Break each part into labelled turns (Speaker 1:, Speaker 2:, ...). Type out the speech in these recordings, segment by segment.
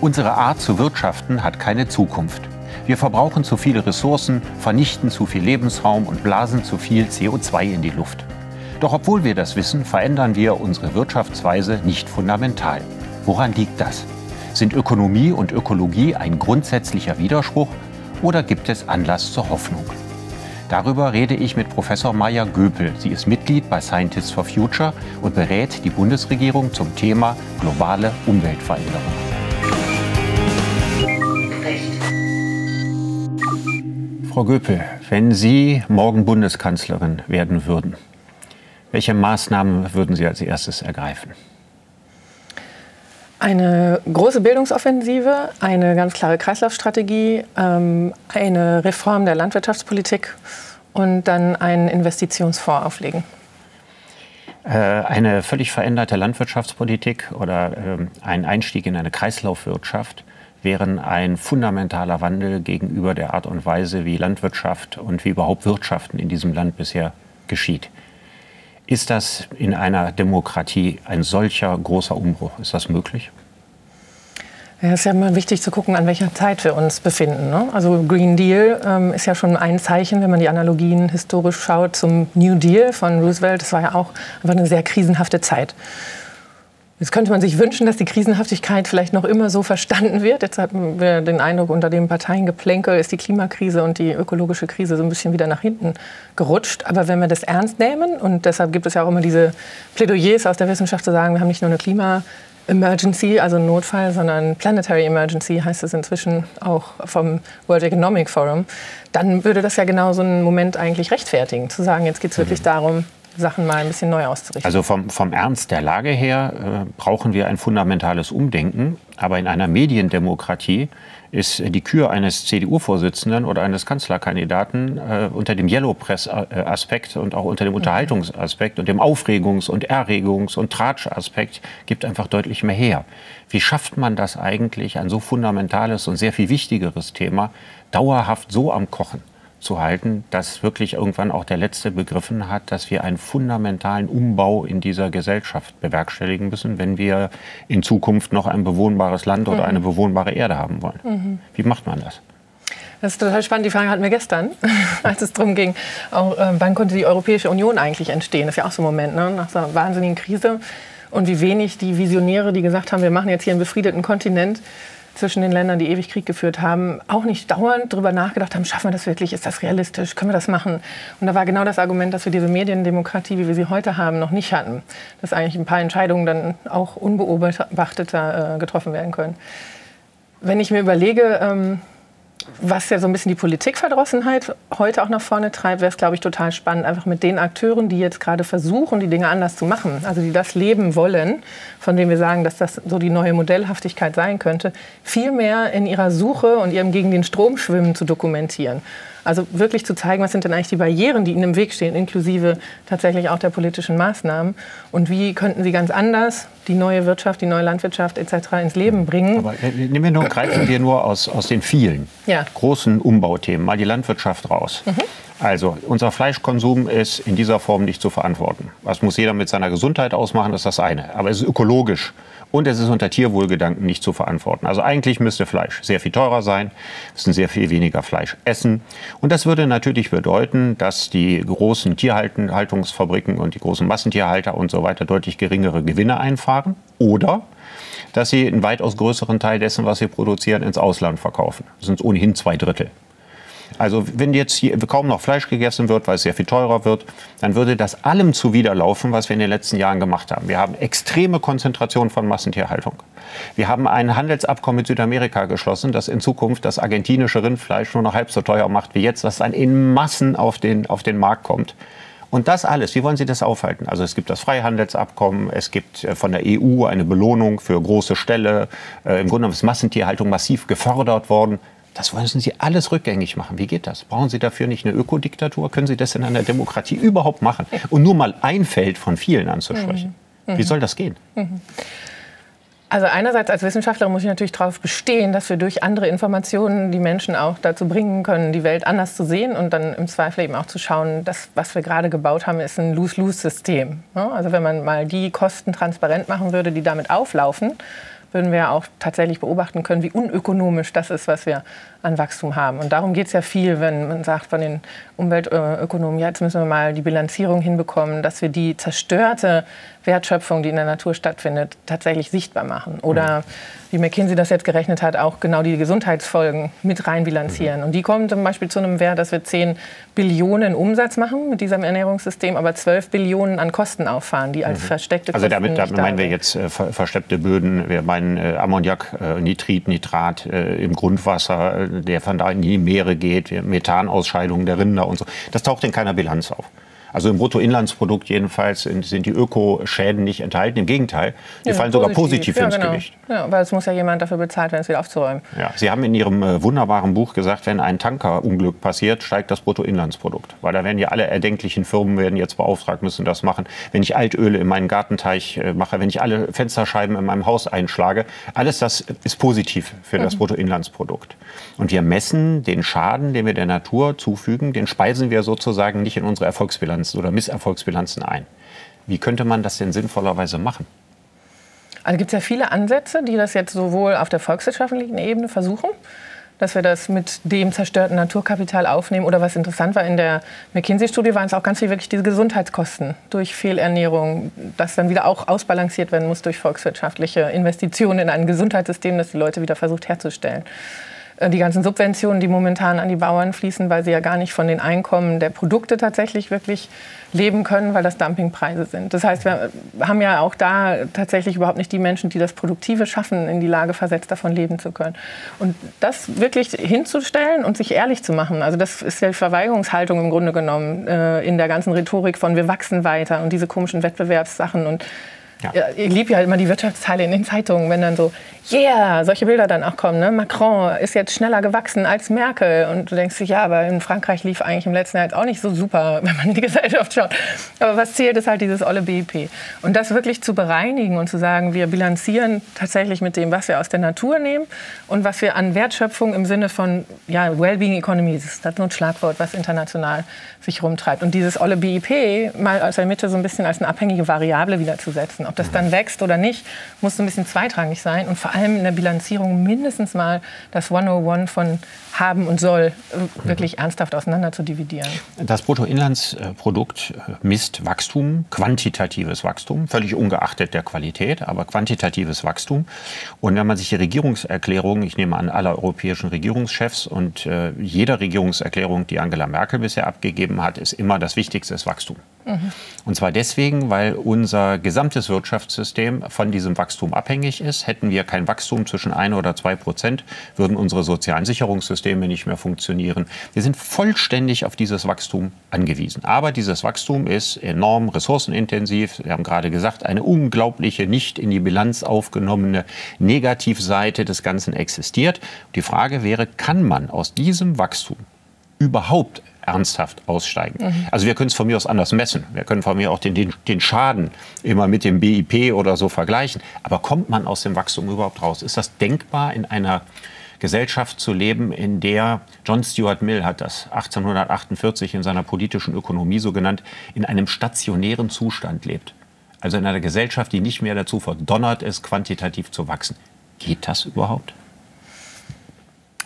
Speaker 1: Unsere Art zu wirtschaften hat keine Zukunft. Wir verbrauchen zu viele Ressourcen, vernichten zu viel Lebensraum und blasen zu viel CO2 in die Luft. Doch obwohl wir das wissen, verändern wir unsere Wirtschaftsweise nicht fundamental. Woran liegt das? Sind Ökonomie und Ökologie ein grundsätzlicher Widerspruch oder gibt es Anlass zur Hoffnung? Darüber rede ich mit Professor Maya Göpel. Sie ist Mitglied bei Scientists for Future und berät die Bundesregierung zum Thema globale Umweltveränderung. Frau Göpel, wenn Sie morgen Bundeskanzlerin werden würden, welche Maßnahmen würden Sie als erstes ergreifen?
Speaker 2: Eine große Bildungsoffensive, eine ganz klare Kreislaufstrategie, ähm, eine Reform der Landwirtschaftspolitik und dann einen Investitionsfonds auflegen.
Speaker 1: Äh, Eine völlig veränderte Landwirtschaftspolitik oder ähm, ein Einstieg in eine Kreislaufwirtschaft wären ein fundamentaler Wandel gegenüber der Art und Weise, wie Landwirtschaft und wie überhaupt Wirtschaften in diesem Land bisher geschieht. Ist das in einer Demokratie ein solcher großer Umbruch? Ist das möglich?
Speaker 2: Ja, es ist ja immer wichtig zu gucken, an welcher Zeit wir uns befinden. Ne? Also Green Deal ähm, ist ja schon ein Zeichen, wenn man die Analogien historisch schaut zum New Deal von Roosevelt. Das war ja auch einfach eine sehr krisenhafte Zeit. Jetzt könnte man sich wünschen, dass die Krisenhaftigkeit vielleicht noch immer so verstanden wird. Jetzt haben wir den Eindruck, unter dem Parteiengeplänkel ist die Klimakrise und die ökologische Krise so ein bisschen wieder nach hinten gerutscht. Aber wenn wir das ernst nehmen, und deshalb gibt es ja auch immer diese Plädoyers aus der Wissenschaft zu sagen, wir haben nicht nur eine Klima Emergency, also einen Notfall, sondern Planetary Emergency heißt es inzwischen auch vom World Economic Forum, dann würde das ja genau so einen Moment eigentlich rechtfertigen, zu sagen, jetzt geht es wirklich darum, Sachen mal ein bisschen neu auszurichten.
Speaker 1: Also vom, vom Ernst der Lage her äh, brauchen wir ein fundamentales Umdenken. Aber in einer Mediendemokratie ist die Kür eines CDU-Vorsitzenden oder eines Kanzlerkandidaten äh, unter dem Yellow Press-Aspekt und auch unter dem Unterhaltungsaspekt und dem Aufregungs- und Erregungs- und Tratsch-Aspekt gibt einfach deutlich mehr her. Wie schafft man das eigentlich, ein so fundamentales und sehr viel wichtigeres Thema dauerhaft so am Kochen zu halten, dass wirklich irgendwann auch der Letzte begriffen hat, dass wir einen fundamentalen Umbau in dieser Gesellschaft bewerkstelligen müssen, wenn wir in Zukunft noch ein bewohnbares Land oder eine bewohnbare Erde haben wollen. Wie macht man das?
Speaker 2: Das ist total spannend. Die Frage hatten wir gestern, als es darum ging, auch, äh, wann konnte die Europäische Union eigentlich entstehen? Das ist ja auch so ein Moment, ne? nach so einer wahnsinnigen Krise. Und wie wenig die Visionäre, die gesagt haben, wir machen jetzt hier einen befriedeten Kontinent zwischen den Ländern, die ewig Krieg geführt haben, auch nicht dauernd darüber nachgedacht haben, schaffen wir das wirklich, ist das realistisch, können wir das machen? Und da war genau das Argument, dass wir diese Mediendemokratie, wie wir sie heute haben, noch nicht hatten. Dass eigentlich ein paar Entscheidungen dann auch unbeobachteter äh, getroffen werden können. Wenn ich mir überlege, ähm, was ja so ein bisschen die Politikverdrossenheit heute auch nach vorne treibt, wäre es, glaube ich, total spannend, einfach mit den Akteuren, die jetzt gerade versuchen, die Dinge anders zu machen, also die das leben wollen, von denen wir sagen, dass das so die neue Modellhaftigkeit sein könnte, viel mehr in ihrer Suche und ihrem gegen den Strom schwimmen zu dokumentieren. Also wirklich zu zeigen, was sind denn eigentlich die Barrieren, die ihnen im Weg stehen, inklusive tatsächlich auch der politischen Maßnahmen. Und wie könnten sie ganz anders die neue Wirtschaft, die neue Landwirtschaft etc. ins Leben bringen.
Speaker 1: Aber äh, nehmen wir nur, greifen wir nur aus, aus den vielen
Speaker 2: Ja.
Speaker 1: großen Umbauthemen mal die Landwirtschaft raus. Also unser Fleischkonsum ist in dieser Form nicht zu verantworten. Das muss jeder mit seiner Gesundheit ausmachen, das ist das eine. Aber es ist ökologisch und es ist unter Tierwohlgedanken nicht zu verantworten. Also eigentlich müsste Fleisch sehr viel teurer sein, müssen sehr viel weniger Fleisch essen. Und das würde natürlich bedeuten, dass die großen Tierhaltungsfabriken und die großen Massentierhalter und so weiter deutlich geringere Gewinne einfahren. Oder dass sie einen weitaus größeren Teil dessen, was sie produzieren, ins Ausland verkaufen. Das sind ohnehin zwei Drittel. Also wenn jetzt kaum noch Fleisch gegessen wird, weil es sehr viel teurer wird, dann würde das allem zuwiderlaufen, was wir in den letzten Jahren gemacht haben. Wir haben extreme Konzentration von Massentierhaltung. Wir haben ein Handelsabkommen mit Südamerika geschlossen, das in Zukunft das argentinische Rindfleisch nur noch halb so teuer macht wie jetzt, das dann in Massen auf den, auf den Markt kommt. Und das alles, wie wollen Sie das aufhalten? Also es gibt das Freihandelsabkommen, es gibt äh, von der EU eine Belohnung für große Ställe. Äh, Im Grunde ist Massentierhaltung massiv gefördert worden. Das wollen Sie alles rückgängig machen. Wie geht das? Brauchen Sie dafür nicht eine Ökodiktatur? Können Sie das in einer Demokratie überhaupt machen?
Speaker 2: Mhm.
Speaker 1: Mhm. Und nur mal ein Feld von vielen anzusprechen. Wie soll das gehen?
Speaker 2: Also einerseits als Wissenschaftler muss ich natürlich darauf bestehen, dass wir durch andere Informationen die Menschen auch dazu bringen können, die Welt anders zu sehen und dann im Zweifel eben auch zu schauen, dass was wir gerade gebaut haben, ist ein Lose-Lose-System. Also wenn man mal die Kosten transparent machen würde, die damit auflaufen, würden wir auch tatsächlich beobachten können, wie unökonomisch das ist, was wir an Wachstum haben. Und darum geht es ja viel, wenn man sagt von den Umweltökonomen, ja, jetzt müssen wir mal die Bilanzierung hinbekommen, dass wir die zerstörte Wertschöpfung, die in der Natur stattfindet, tatsächlich sichtbar machen. Oder wie McKinsey das jetzt gerechnet hat, auch genau die Gesundheitsfolgen mit reinbilanzieren. Und die kommen zum Beispiel zu einem Wert, dass wir 10 Billionen Umsatz machen mit diesem Ernährungssystem, aber 12 Billionen an Kosten auffahren, die als versteckte
Speaker 1: Also
Speaker 2: Kosten
Speaker 1: damit, damit
Speaker 2: nicht da
Speaker 1: meinen wir jetzt äh, ver versteppte Böden, wir meinen äh, Ammoniak, äh, Nitrit, Nitrat äh, im Grundwasser, äh, der von da in die Meere geht, Methanausscheidungen der Rinder und so. Das taucht in keiner Bilanz auf. Also im Bruttoinlandsprodukt jedenfalls sind, sind die Ökoschäden nicht enthalten. Im Gegenteil, die
Speaker 2: Ja,
Speaker 1: fallen sogar positiv
Speaker 2: ja,
Speaker 1: ins
Speaker 2: genau.
Speaker 1: Gewicht.
Speaker 2: Ja, weil es muss ja jemand dafür bezahlt werden, es wieder aufzuräumen.
Speaker 1: Ja, Sie haben in Ihrem äh, wunderbaren Buch gesagt, wenn ein Tankerunglück passiert, steigt das Bruttoinlandsprodukt. Weil da werden ja alle erdenklichen Firmen werden jetzt beauftragt, müssen das machen. Wenn ich Altöle in meinen Gartenteich äh, mache, wenn ich alle Fensterscheiben in meinem Haus einschlage, alles das ist positiv für das Bruttoinlandsprodukt. Und wir messen den Schaden, den wir der Natur zufügen, den speisen wir sozusagen nicht in unsere Erfolgsbilanzen oder Misserfolgsbilanzen ein. Wie könnte man das denn sinnvollerweise machen?
Speaker 2: Also gibt es ja viele Ansätze, die das jetzt sowohl auf der volkswirtschaftlichen Ebene versuchen, dass wir das mit dem zerstörten Naturkapital aufnehmen. Oder was interessant war, in der McKinsey-Studie waren es auch ganz viel wirklich diese Gesundheitskosten durch Fehlernährung, das dann wieder auch ausbalanciert werden muss durch volkswirtschaftliche Investitionen in ein Gesundheitssystem, das die Leute wieder versucht herzustellen. Äh, Die ganzen Subventionen, die momentan an die Bauern fließen, weil sie ja gar nicht von den Einkommen der Produkte tatsächlich wirklich leben können, weil das Dumpingpreise sind. Das heißt, wir haben ja auch da tatsächlich überhaupt nicht die Menschen, die das Produktive schaffen, in die Lage versetzt, davon leben zu können. Und das wirklich hinzustellen und sich ehrlich zu machen, also das ist ja die Verweigerungshaltung im Grunde genommen äh, in der ganzen Rhetorik von wir wachsen weiter und diese komischen Wettbewerbssachen und
Speaker 1: Ja.
Speaker 2: ja, ich liebe ja immer die Wirtschaftsteile in den Zeitungen, wenn dann so, yeah, solche Bilder dann auch kommen. Ne? Macron ist jetzt schneller gewachsen als Merkel. Und du denkst ja, aber in Frankreich lief eigentlich im letzten Jahr jetzt auch nicht so super, wenn man in die Gesellschaft schaut. Aber was zählt, ist halt dieses olle BIP. Und das wirklich zu bereinigen und zu sagen, wir bilanzieren tatsächlich mit dem, was wir aus der Natur nehmen und was wir an Wertschöpfung im Sinne von ja, Wellbeing Economy, das ist so ein Schlagwort, was international sich rumtreibt. Und dieses olle BIP mal aus der Mitte so ein bisschen als eine abhängige Variable wiederzusetzen. Ob das dann wächst oder nicht, muss so ein bisschen zweitrangig sein. Und vor allem in der Bilanzierung mindestens mal das 101 von haben und soll äh, wirklich ernsthaft auseinander zu dividieren.
Speaker 1: Das Bruttoinlandsprodukt äh, misst Wachstum, quantitatives Wachstum, völlig ungeachtet der Qualität, aber quantitatives Wachstum. Und wenn man sich die Regierungserklärung, ich nehme an, aller europäischen Regierungschefs und äh, jeder Regierungserklärung, die Angela Merkel bisher abgegeben hat, ist immer das Wichtigste ist Wachstum. Und zwar deswegen, weil unser gesamtes Wirtschaftssystem von diesem Wachstum abhängig ist. Hätten wir kein Wachstum zwischen 1 oder 2 Prozent, würden unsere sozialen Sicherungssysteme nicht mehr funktionieren. Wir sind vollständig auf dieses Wachstum angewiesen. Aber dieses Wachstum ist enorm ressourcenintensiv. Wir haben gerade gesagt, eine unglaubliche, nicht in die Bilanz aufgenommene Negativseite des Ganzen existiert. Die Frage wäre, kann man aus diesem Wachstum überhaupt ernsthaft aussteigen. Also wir können es von mir aus anders messen. Wir können von mir auch den, den, den Schaden immer mit dem BIP oder so vergleichen. Aber kommt man aus dem Wachstum überhaupt raus? Ist das denkbar in einer Gesellschaft zu leben, in der John Stuart Mill hat das 1848 in seiner politischen Ökonomie so genannt, in einem stationären Zustand lebt. Also in einer Gesellschaft, die nicht mehr dazu verdonnert ist, quantitativ zu wachsen. Geht das überhaupt?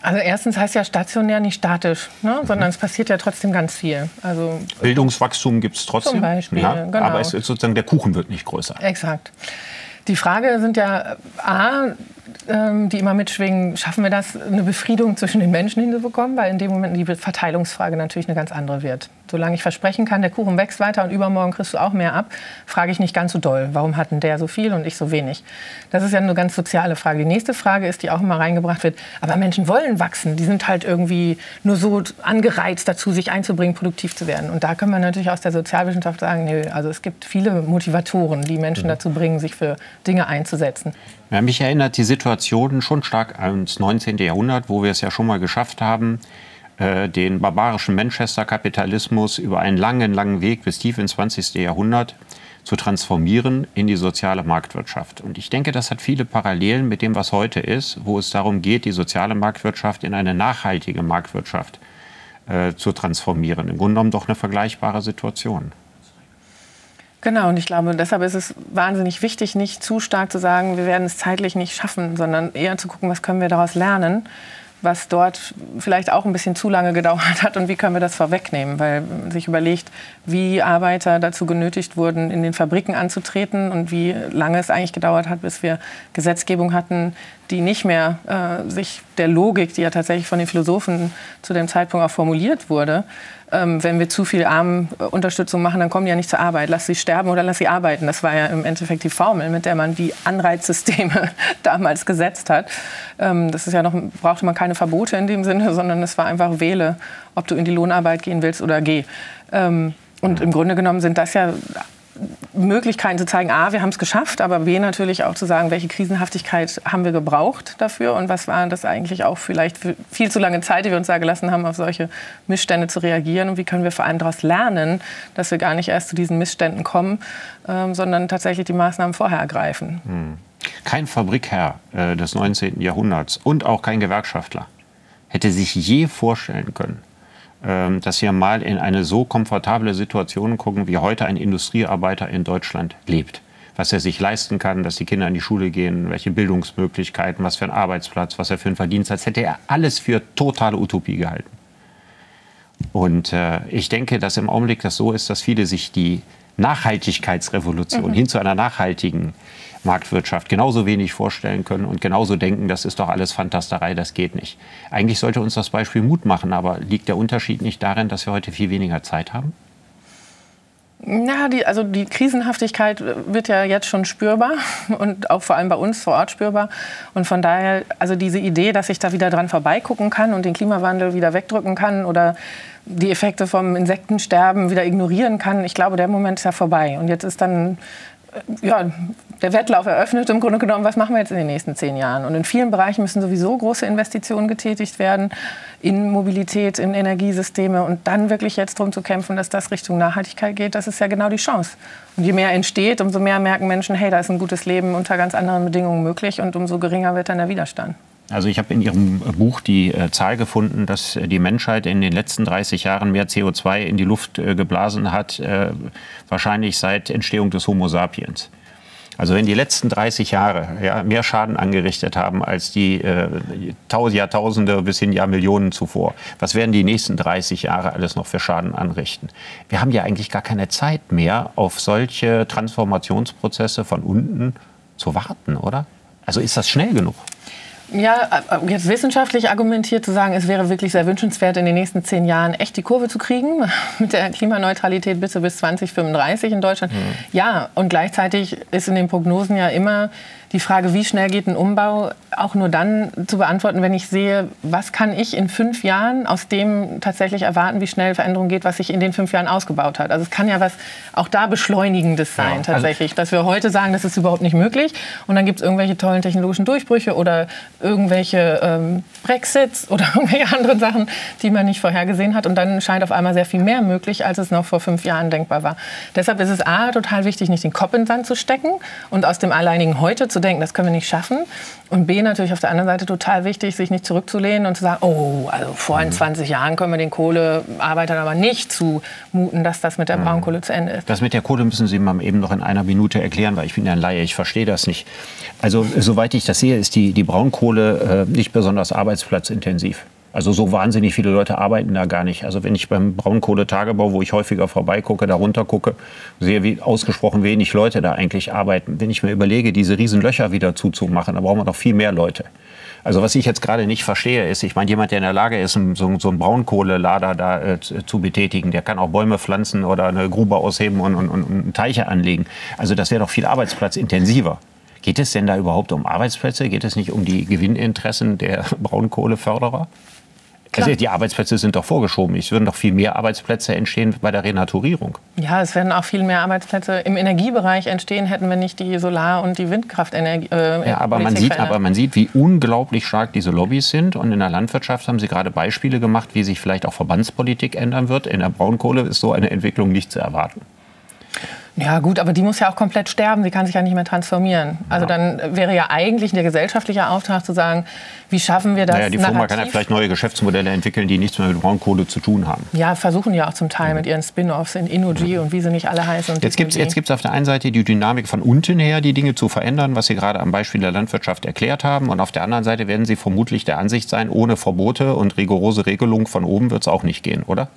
Speaker 2: Also erstens heißt ja stationär nicht statisch, ne? sondern es passiert ja trotzdem ganz viel. Also
Speaker 1: Bildungswachstum gibt es trotzdem.
Speaker 2: Zum Beispiel,
Speaker 1: ja,
Speaker 2: genau.
Speaker 1: Aber es ist sozusagen der Kuchen wird nicht größer.
Speaker 2: Exakt. Die Frage sind ja A, die immer mitschwingen, schaffen wir das, eine Befriedung zwischen den Menschen hinzubekommen, weil in dem Moment die Verteilungsfrage natürlich eine ganz andere wird. Solange ich versprechen kann, der Kuchen wächst weiter und übermorgen kriegst du auch mehr ab, frage ich nicht ganz so doll, warum hat denn der so viel und ich so wenig? Das ist ja eine ganz soziale Frage. Die nächste Frage ist, die auch immer reingebracht wird, aber Menschen wollen wachsen, die sind halt irgendwie nur so angereizt dazu, sich einzubringen, produktiv zu werden. Und da können wir natürlich aus der Sozialwissenschaft sagen, nö, also es gibt viele Motivatoren, die Menschen dazu bringen, sich für Dinge einzusetzen.
Speaker 1: Ja, mich erinnert die Situation schon stark ans 19. Jahrhundert, wo wir es ja schon mal geschafft haben, äh, den barbarischen Manchester-Kapitalismus über einen langen, langen Weg bis tief ins 20. Jahrhundert zu transformieren in die soziale Marktwirtschaft. Und ich denke, das hat viele Parallelen mit dem, was heute ist, wo es darum geht, die soziale Marktwirtschaft in eine nachhaltige Marktwirtschaft äh, zu transformieren. Im Grunde genommen doch eine vergleichbare Situation.
Speaker 2: Genau, und ich glaube, deshalb ist es wahnsinnig wichtig, nicht zu stark zu sagen, wir werden es zeitlich nicht schaffen, sondern eher zu gucken, was können wir daraus lernen was dort vielleicht auch ein bisschen zu lange gedauert hat und wie können wir das vorwegnehmen, weil man sich überlegt, wie Arbeiter dazu genötigt wurden, in den Fabriken anzutreten und wie lange es eigentlich gedauert hat, bis wir Gesetzgebung hatten, die nicht mehr äh, sich der Logik, die ja tatsächlich von den Philosophen zu dem Zeitpunkt auch formuliert wurde, ähm, wenn wir zu viel Armunterstützung machen, dann kommen die ja nicht zur Arbeit. Lass sie sterben oder lass sie arbeiten. Das war ja im Endeffekt die Formel, mit der man die Anreizsysteme damals gesetzt hat. Ähm, das ist ja noch, brauchte man keine Verbote in dem Sinne, sondern es war einfach wähle, ob du in die Lohnarbeit gehen willst oder geh. Ähm, und im Grunde genommen sind das ja Möglichkeiten zu zeigen, A, wir haben es geschafft, aber B, natürlich auch zu sagen, welche Krisenhaftigkeit haben wir gebraucht dafür und was war das eigentlich auch vielleicht für viel zu lange Zeit, die wir uns da gelassen haben, auf solche Missstände zu reagieren und wie können wir vor allem daraus lernen, dass wir gar nicht erst zu diesen Missständen kommen, ähm, sondern tatsächlich die Maßnahmen vorher ergreifen. Hm.
Speaker 1: Kein Fabrikherr äh, des 19. Jahrhunderts und auch kein Gewerkschaftler hätte sich je vorstellen können, dass wir mal in eine so komfortable Situation gucken, wie heute ein Industriearbeiter in Deutschland lebt. Was er sich leisten kann, dass die Kinder in die Schule gehen, welche Bildungsmöglichkeiten, was für ein Arbeitsplatz, was er für einen Verdienst hat, das hätte er alles für totale Utopie gehalten. Und äh, ich denke, dass im Augenblick das so ist, dass viele sich die Nachhaltigkeitsrevolution mhm. hin zu einer nachhaltigen Marktwirtschaft genauso wenig vorstellen können und genauso denken, das ist doch alles Fantasterei, das geht nicht. Eigentlich sollte uns das Beispiel Mut machen, aber liegt der Unterschied nicht darin, dass wir heute viel weniger Zeit haben?
Speaker 2: Ja, die, also die Krisenhaftigkeit wird ja jetzt schon spürbar und auch vor allem bei uns vor Ort spürbar. Und von daher, also diese Idee, dass ich da wieder dran vorbeigucken kann und den Klimawandel wieder wegdrücken kann oder die Effekte vom Insektensterben wieder ignorieren kann, ich glaube, der Moment ist ja vorbei. Und jetzt ist dann ja, der Wettlauf eröffnet im Grunde genommen, was machen wir jetzt in den nächsten zehn Jahren? Und in vielen Bereichen müssen sowieso große Investitionen getätigt werden in Mobilität, in Energiesysteme und dann wirklich jetzt darum zu kämpfen, dass das Richtung Nachhaltigkeit geht, das ist ja genau die Chance. Und je mehr entsteht, umso mehr merken Menschen, hey, da ist ein gutes Leben unter ganz anderen Bedingungen möglich und umso geringer wird dann der Widerstand.
Speaker 1: Also ich habe in Ihrem Buch die äh, Zahl gefunden, dass die Menschheit in den letzten 30 Jahren mehr CO2 in die Luft äh, geblasen hat, äh, wahrscheinlich seit Entstehung des Homo sapiens. Also wenn die letzten 30 Jahre ja, mehr Schaden angerichtet haben als die äh, Jahrtausende bis hin Jahrmillionen zuvor, was werden die nächsten 30 Jahre alles noch für Schaden anrichten? Wir haben ja eigentlich gar keine Zeit mehr, auf solche Transformationsprozesse von unten zu warten, oder? Also ist das schnell genug?
Speaker 2: Ja, äh, jetzt wissenschaftlich argumentiert zu sagen, es wäre wirklich sehr wünschenswert, in den nächsten zehn Jahren echt die Kurve zu kriegen mit der Klimaneutralität bitte bis 2035 in Deutschland. Mhm. Ja, und gleichzeitig ist in den Prognosen ja immer die Frage, wie schnell geht ein Umbau, auch nur dann zu beantworten, wenn ich sehe, was kann ich in fünf Jahren aus dem tatsächlich erwarten, wie schnell Veränderung geht, was sich in den fünf Jahren ausgebaut hat. Also es kann ja was auch da Beschleunigendes sein ja, also tatsächlich, dass wir heute sagen, das ist überhaupt nicht möglich und dann gibt es irgendwelche tollen technologischen Durchbrüche oder irgendwelche ähm, Brexits oder irgendwelche anderen Sachen, die man nicht vorhergesehen hat und dann scheint auf einmal sehr viel mehr möglich, als es noch vor fünf Jahren denkbar war. Deshalb ist es A, total wichtig, nicht den Kopf in den Sand zu stecken und aus dem alleinigen Heute zu denken, das können wir nicht schaffen. Und B, natürlich auf der anderen Seite total wichtig, sich nicht zurückzulehnen und zu sagen, oh, also vor mhm. 20 Jahren können wir den Kohlearbeitern aber nicht zumuten, dass das mit der mhm. Braunkohle zu Ende ist.
Speaker 1: Das mit der Kohle müssen Sie mal eben noch in einer Minute erklären, weil ich bin ja ein Laie, ich verstehe das nicht. Also soweit ich das sehe, ist die, die Braunkohle äh, nicht besonders arbeitsplatzintensiv. Also so wahnsinnig viele Leute arbeiten da gar nicht. Also wenn ich beim Braunkohletagebau, wo ich häufiger vorbeigucke, da runter gucke, sehe, wie ausgesprochen wenig Leute da eigentlich arbeiten. Wenn ich mir überlege, diese riesen Löcher wieder zuzumachen, da brauchen wir noch viel mehr Leute. Also was ich jetzt gerade nicht verstehe, ist, ich meine, jemand, der in der Lage ist, so, so einen Braunkohlelader da äh, zu betätigen, der kann auch Bäume pflanzen oder eine Grube ausheben und, und, und Teiche anlegen. Also das wäre doch viel arbeitsplatzintensiver. Geht es denn da überhaupt um Arbeitsplätze? Geht es nicht um die Gewinninteressen der Braunkohleförderer? Also die Arbeitsplätze sind doch vorgeschoben. Es würden doch viel mehr Arbeitsplätze entstehen bei der Renaturierung.
Speaker 2: Ja, es werden auch viel mehr Arbeitsplätze im Energiebereich entstehen, hätten wir nicht die Solar- und die Windkraftenergie. Äh,
Speaker 1: ja, aber man, sieht, aber man sieht, wie unglaublich stark diese Lobbys sind. Und in der Landwirtschaft haben Sie gerade Beispiele gemacht, wie sich vielleicht auch Verbandspolitik ändern wird. In der Braunkohle ist so eine Entwicklung nicht zu erwarten.
Speaker 2: Ja gut, aber die muss ja auch komplett sterben. Sie kann sich ja nicht mehr transformieren. Also dann wäre ja eigentlich der gesellschaftliche Auftrag zu sagen, wie schaffen wir das
Speaker 1: Naja, die Firma
Speaker 2: Narrativ?
Speaker 1: kann ja vielleicht neue Geschäftsmodelle entwickeln, die nichts mehr mit Braunkohle zu tun haben.
Speaker 2: Ja, versuchen ja auch zum Teil mit ihren Spin-offs in Innogy und wie sie nicht alle heißen. Und
Speaker 1: Jetzt gibt es
Speaker 2: Disney.
Speaker 1: jetzt gibt's auf der einen Seite die Dynamik von unten her, die Dinge zu verändern, was Sie gerade am Beispiel der Landwirtschaft erklärt haben. Und auf der anderen Seite werden Sie vermutlich der Ansicht sein, ohne Verbote und rigorose Regelung von oben wird es auch nicht gehen, oder?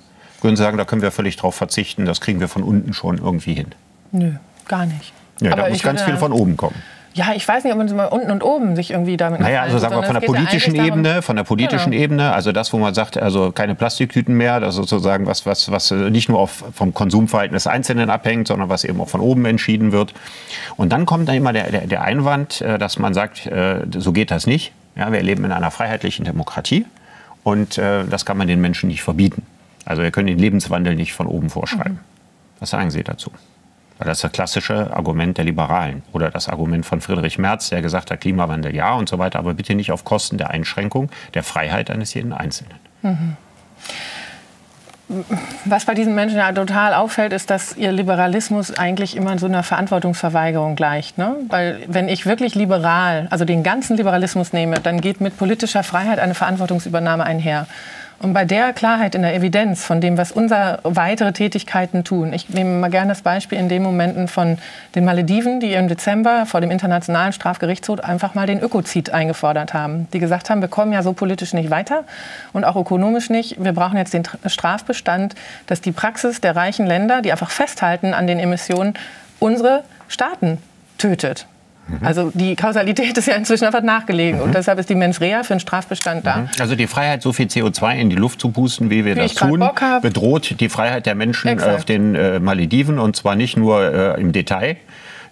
Speaker 1: Würden Sie sagen, da können wir völlig drauf verzichten, das kriegen wir von unten schon irgendwie hin?
Speaker 2: Nö, gar nicht.
Speaker 1: Ja,
Speaker 2: Aber
Speaker 1: da muss ganz viel von oben kommen.
Speaker 2: Ja, ich weiß nicht, ob man so mal unten und oben sich irgendwie damit
Speaker 1: Naja, also sagen wir von der
Speaker 2: ja
Speaker 1: politischen
Speaker 2: darum-
Speaker 1: Ebene, von der politischen
Speaker 2: Genau.
Speaker 1: Ebene, also das, wo man sagt, also keine Plastiktüten mehr, das ist sozusagen was, was, was nicht nur auf, vom Konsumverhalten des Einzelnen abhängt, sondern was eben auch von oben entschieden wird. Und dann kommt dann immer der, der, der Einwand, äh, dass man sagt, äh, so geht das nicht. Ja, wir leben in einer freiheitlichen Demokratie und äh, das kann man den Menschen nicht verbieten. Also wir können den Lebenswandel nicht von oben vorschreiben. Was sagen Sie dazu? Weil das ist das klassische Argument der Liberalen oder das Argument von Friedrich Merz, der gesagt hat, Klimawandel ja und so weiter, aber bitte nicht auf Kosten der Einschränkung der Freiheit eines jeden Einzelnen.
Speaker 2: Was bei diesen Menschen ja total auffällt, ist, dass ihr Liberalismus eigentlich immer so einer Verantwortungsverweigerung gleicht. Ne? Weil wenn ich wirklich liberal, also den ganzen Liberalismus nehme, dann geht mit politischer Freiheit eine Verantwortungsübernahme einher. Und bei der Klarheit in der Evidenz von dem, was unsere weitere Tätigkeiten tun, ich nehme mal gerne das Beispiel in den Momenten von den Malediven, die im Dezember vor dem Internationalen Strafgerichtshof einfach mal den Ökozid eingefordert haben. Die gesagt haben, wir kommen ja so politisch nicht weiter und auch ökonomisch nicht. Wir brauchen jetzt den Tr- Strafbestand, dass die Praxis der reichen Länder, die einfach festhalten an den Emissionen, unsere Staaten tötet. Also die Kausalität ist ja inzwischen einfach nachgelegen. Und deshalb ist die Mens Rea für einen Strafbestand da.
Speaker 1: Also die Freiheit, so viel CO2 in die Luft zu pusten, wie wir
Speaker 2: Wie
Speaker 1: das tun, bedroht die Freiheit der Menschen
Speaker 2: Exakt.
Speaker 1: auf den äh, Malediven und zwar nicht nur äh, im Detail,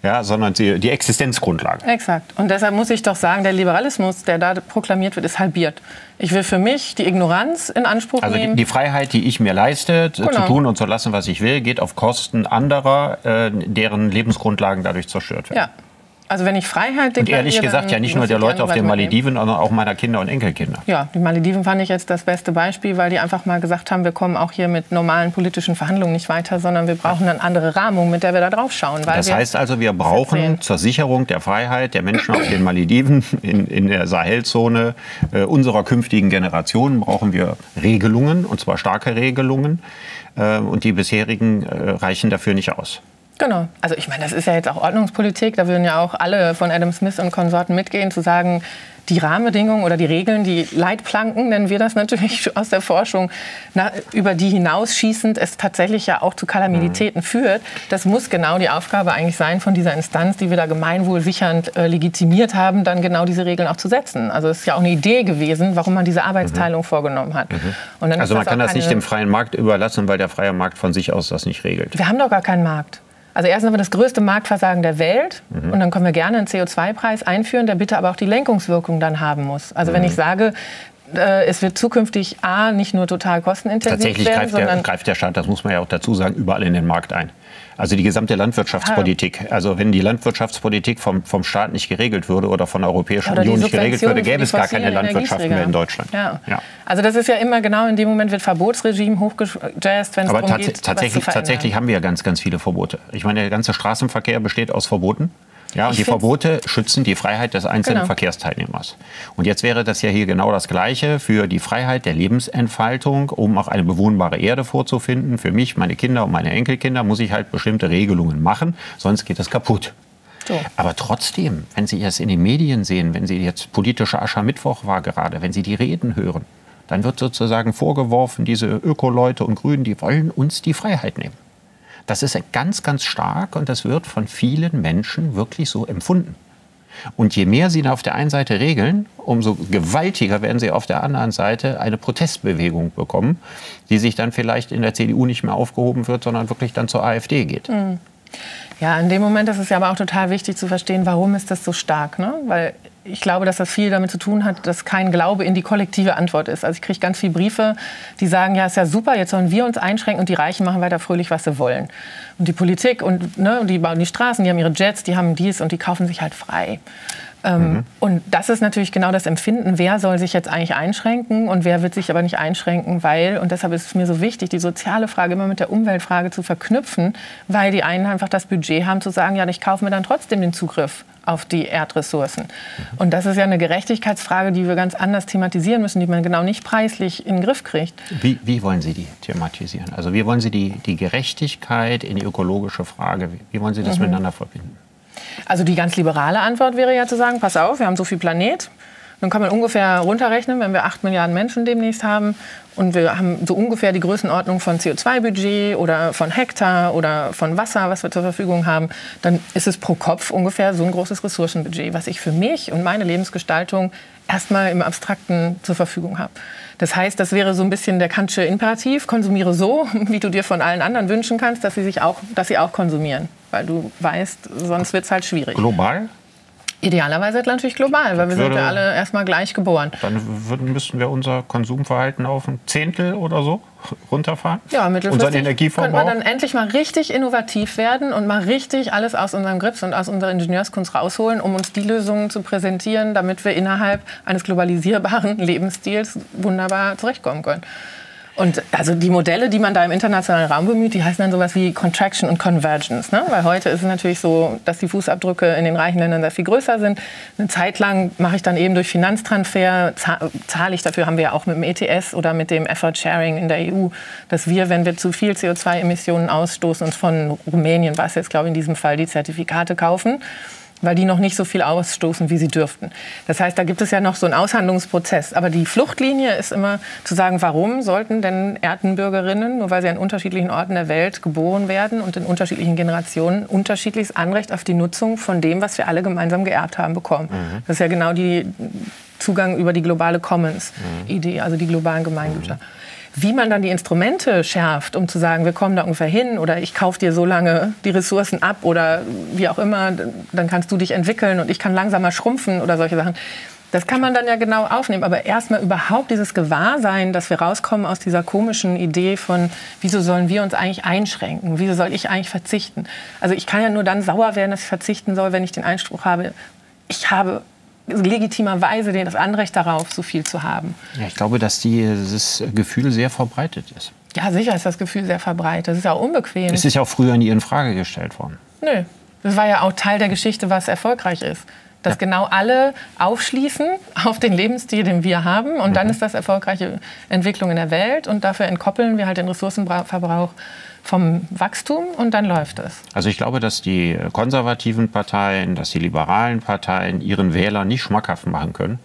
Speaker 1: ja, sondern die, die Existenzgrundlage.
Speaker 2: Exakt. Und deshalb muss ich doch sagen, der Liberalismus, der da proklamiert wird, ist halbiert. Ich will für mich die Ignoranz in Anspruch
Speaker 1: Also die,
Speaker 2: nehmen.
Speaker 1: die Freiheit, die ich mir leiste, zu
Speaker 2: Genau.
Speaker 1: tun und zu lassen, was ich will, geht auf Kosten anderer, äh, deren Lebensgrundlagen dadurch zerstört werden.
Speaker 2: ja. Also wenn ich Freiheit
Speaker 1: Und ehrlich gesagt, ja nicht nur der Leute auf den. Malediven, sondern auch meiner Kinder und Enkelkinder.
Speaker 2: Ja, die Malediven fand ich jetzt das beste Beispiel, weil die einfach mal gesagt haben, wir kommen auch hier mit normalen politischen Verhandlungen nicht weiter, sondern wir brauchen eine andere Rahmung, mit der wir da drauf schauen.
Speaker 1: Das heißt also, wir brauchen
Speaker 2: erzählen.
Speaker 1: zur Sicherung der Freiheit der Menschen auf den Malediven, in, in der Sahelzone, äh, unserer künftigen Generationen, brauchen wir Regelungen, und zwar starke Regelungen. Äh, und die bisherigen äh, reichen dafür nicht aus.
Speaker 2: Genau. Also ich meine, das ist ja jetzt auch Ordnungspolitik. Da würden ja auch alle von Adam Smith und Konsorten mitgehen, zu sagen, die Rahmenbedingungen oder die Regeln, die Leitplanken, nennen wir das natürlich aus der Forschung, na, über die hinausschießend es tatsächlich ja auch zu Kalamititäten führt. Das muss genau die Aufgabe eigentlich sein von dieser Instanz, die wir da gemeinwohlsichernd äh, legitimiert haben, dann genau diese Regeln auch zu setzen. Also es ist ja auch eine Idee gewesen, warum man diese Arbeitsteilung vorgenommen hat. Dann
Speaker 1: Also man kann das nicht dem freien Markt überlassen, weil der freie Markt von sich aus das nicht regelt.
Speaker 2: wir haben doch gar keinen Markt. Also erstens haben wir das größte Marktversagen der Welt
Speaker 1: Mhm.
Speaker 2: und dann können wir gerne einen CO2-Preis einführen, der bitte aber auch die Lenkungswirkung dann haben muss. Also
Speaker 1: Mhm.
Speaker 2: wenn ich sage, äh, es wird zukünftig A, nicht nur total kostenintensiv
Speaker 1: Tatsächlich
Speaker 2: werden,
Speaker 1: greift der,
Speaker 2: sondern
Speaker 1: greift der Staat, das muss man ja auch dazu sagen, überall in den Markt ein. Also die gesamte Landwirtschaftspolitik. Also wenn die Landwirtschaftspolitik vom, vom Staat nicht geregelt würde oder von der Europäischen
Speaker 2: oder
Speaker 1: Union nicht geregelt würde, gäbe es gar keine Landwirtschaft mehr in. Deutschland.
Speaker 2: Ja.
Speaker 1: Ja.
Speaker 2: Also das ist ja immer genau in dem Moment wird Verbotsregime hochgejazzt, wenn es
Speaker 1: Aber
Speaker 2: darum
Speaker 1: tats
Speaker 2: geht,
Speaker 1: tatsächlich, tatsächlich haben wir ja ganz, ganz viele Verbote. Ich meine, der ganze Straßenverkehr besteht aus Verboten. Ja, und
Speaker 2: Ich
Speaker 1: die Verbote schützen die Freiheit des einzelnen
Speaker 2: Genau.
Speaker 1: Verkehrsteilnehmers. Und jetzt wäre das ja hier genau das Gleiche für die Freiheit der Lebensentfaltung, um auch eine bewohnbare Erde vorzufinden. Für mich, meine Kinder und meine Enkelkinder muss ich halt bestimmte Regelungen machen, sonst geht es kaputt.
Speaker 2: So.
Speaker 1: Aber trotzdem, wenn Sie es in den Medien sehen, wenn Sie jetzt politische Aschermittwoch war gerade, wenn Sie die Reden hören, dann wird sozusagen vorgeworfen, diese Öko-Leute und Grünen, die wollen uns die Freiheit nehmen. Das ist ganz, ganz stark und das wird von vielen Menschen wirklich so empfunden. Und je mehr sie auf der einen Seite regeln, umso gewaltiger werden sie auf der anderen Seite eine Protestbewegung bekommen, die sich dann vielleicht in der CDU nicht mehr aufgehoben wird, sondern wirklich dann zur AfD geht.
Speaker 2: Ja, in dem Moment ist es ja aber auch total wichtig zu verstehen, warum ist das so stark. Ne? Weil ich glaube, dass das viel damit zu tun hat, dass kein Glaube in die kollektive Antwort ist. Also ich kriege ganz viele Briefe, die sagen, ja, ist ja super, jetzt sollen wir uns einschränken und die Reichen machen weiter fröhlich, was sie wollen. Und die Politik und ne, die bauen die Straßen, die haben ihre Jets, die haben dies und die kaufen sich halt frei. Ähm, Und das ist natürlich genau das Empfinden, wer soll sich jetzt eigentlich einschränken und wer wird sich aber nicht einschränken, weil, und deshalb ist es mir so wichtig, die soziale Frage immer mit der Umweltfrage zu verknüpfen, weil die einen einfach das Budget haben zu sagen, ja, ich kaufe mir dann trotzdem den Zugriff auf die Erdressourcen. Und das ist ja eine Gerechtigkeitsfrage, die wir ganz anders thematisieren müssen, die man genau nicht preislich in den Griff kriegt.
Speaker 1: Wie, wie wollen Sie die thematisieren? Also wie wollen Sie die, die Gerechtigkeit in die ökologische Frage, wie, wie wollen Sie das miteinander verbinden?
Speaker 2: Also die ganz liberale Antwort wäre ja zu sagen, pass auf, wir haben so viel Planet. Dann kann man ungefähr runterrechnen, wenn wir 8 Milliarden Menschen demnächst haben und wir haben so ungefähr die Größenordnung von CO2-Budget oder von Hektar oder von Wasser, was wir zur Verfügung haben, dann ist es pro Kopf ungefähr so ein großes Ressourcenbudget, was ich für mich und meine Lebensgestaltung erstmal im Abstrakten zur Verfügung habe. Das heißt, das wäre so ein bisschen der Kantsche Imperativ, konsumiere so, wie du dir von allen anderen wünschen kannst, dass sie, sich auch, dass sie auch konsumieren. Weil du weißt, sonst wird es halt schwierig.
Speaker 1: Global?
Speaker 2: Idealerweise natürlich global, weil wir sind
Speaker 1: würde-
Speaker 2: ja alle erstmal gleich geboren.
Speaker 1: Dann würden, müssten wir unser Konsumverhalten auf ein Zehntel oder so runterfahren.
Speaker 2: Ja,
Speaker 1: Unseren
Speaker 2: mittelfristig könnte
Speaker 1: Energieverbrauch.
Speaker 2: man dann endlich mal richtig innovativ werden und mal richtig alles aus unserem Grips und aus unserer Ingenieurskunst rausholen, um uns die Lösungen zu präsentieren, damit wir innerhalb eines globalisierbaren Lebensstils wunderbar zurechtkommen können. Und also die Modelle, die man da im internationalen Raum bemüht, die heißen dann sowas wie Contraction und Convergence. Ne? Weil heute ist es natürlich so, dass die Fußabdrücke in den reichen Ländern sehr viel größer sind. Eine Zeit lang mache ich dann eben durch Finanztransfer, za- zahle ich dafür, haben wir ja auch mit dem ETS oder mit dem Effort Sharing in der EU, dass wir, wenn wir zu viel CO2-Emissionen ausstoßen, uns von Rumänien, was jetzt glaube ich in diesem Fall, die Zertifikate kaufen weil die noch nicht so viel ausstoßen, wie sie dürften. Das heißt, da gibt es ja noch so einen Aushandlungsprozess. Aber die Fluchtlinie ist immer zu sagen, warum sollten denn Erdenbürgerinnen, nur weil sie an unterschiedlichen Orten der Welt geboren werden und in unterschiedlichen Generationen, unterschiedliches Anrecht auf die Nutzung von dem, was wir alle gemeinsam geerbt haben, bekommen. Das ist ja genau die Zugang über die globale Commons-Idee, also die globalen Gemeingüter. Wie man dann die Instrumente schärft, um zu sagen, wir kommen da ungefähr hin oder ich kaufe dir so lange die Ressourcen ab oder wie auch immer, dann kannst du dich entwickeln und ich kann langsamer schrumpfen oder solche Sachen. Das kann man dann ja genau aufnehmen. Aber erstmal überhaupt dieses Gewahrsein, dass wir rauskommen aus dieser komischen Idee von, wieso sollen wir uns eigentlich einschränken? Wieso soll ich eigentlich verzichten? Also ich kann ja nur dann sauer werden, dass ich verzichten soll, wenn ich den Einspruch habe, ich habe legitimerweise das Anrecht darauf, so viel zu haben.
Speaker 1: Ja, ich glaube, dass dieses Gefühl sehr verbreitet ist.
Speaker 2: Ja, sicher ist das Gefühl sehr verbreitet. Das ist auch unbequem.
Speaker 1: Es ist ja auch früher nie in Frage gestellt worden.
Speaker 2: Nö. Das war ja auch Teil der Geschichte, was erfolgreich ist. Dass
Speaker 1: Ja.
Speaker 2: genau alle aufschließen auf den Lebensstil, den wir haben. Und dann ist das erfolgreiche Entwicklung in der Welt. Und dafür entkoppeln wir halt den Ressourcenverbrauch vom Wachstum und dann läuft es.
Speaker 1: Also ich glaube, dass die konservativen Parteien, dass die liberalen Parteien ihren Wählern nicht schmackhaft machen können,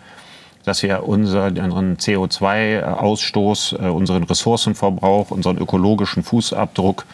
Speaker 1: dass wir unseren CO2-Ausstoß, äh, unseren Ressourcenverbrauch, unseren ökologischen Fußabdruck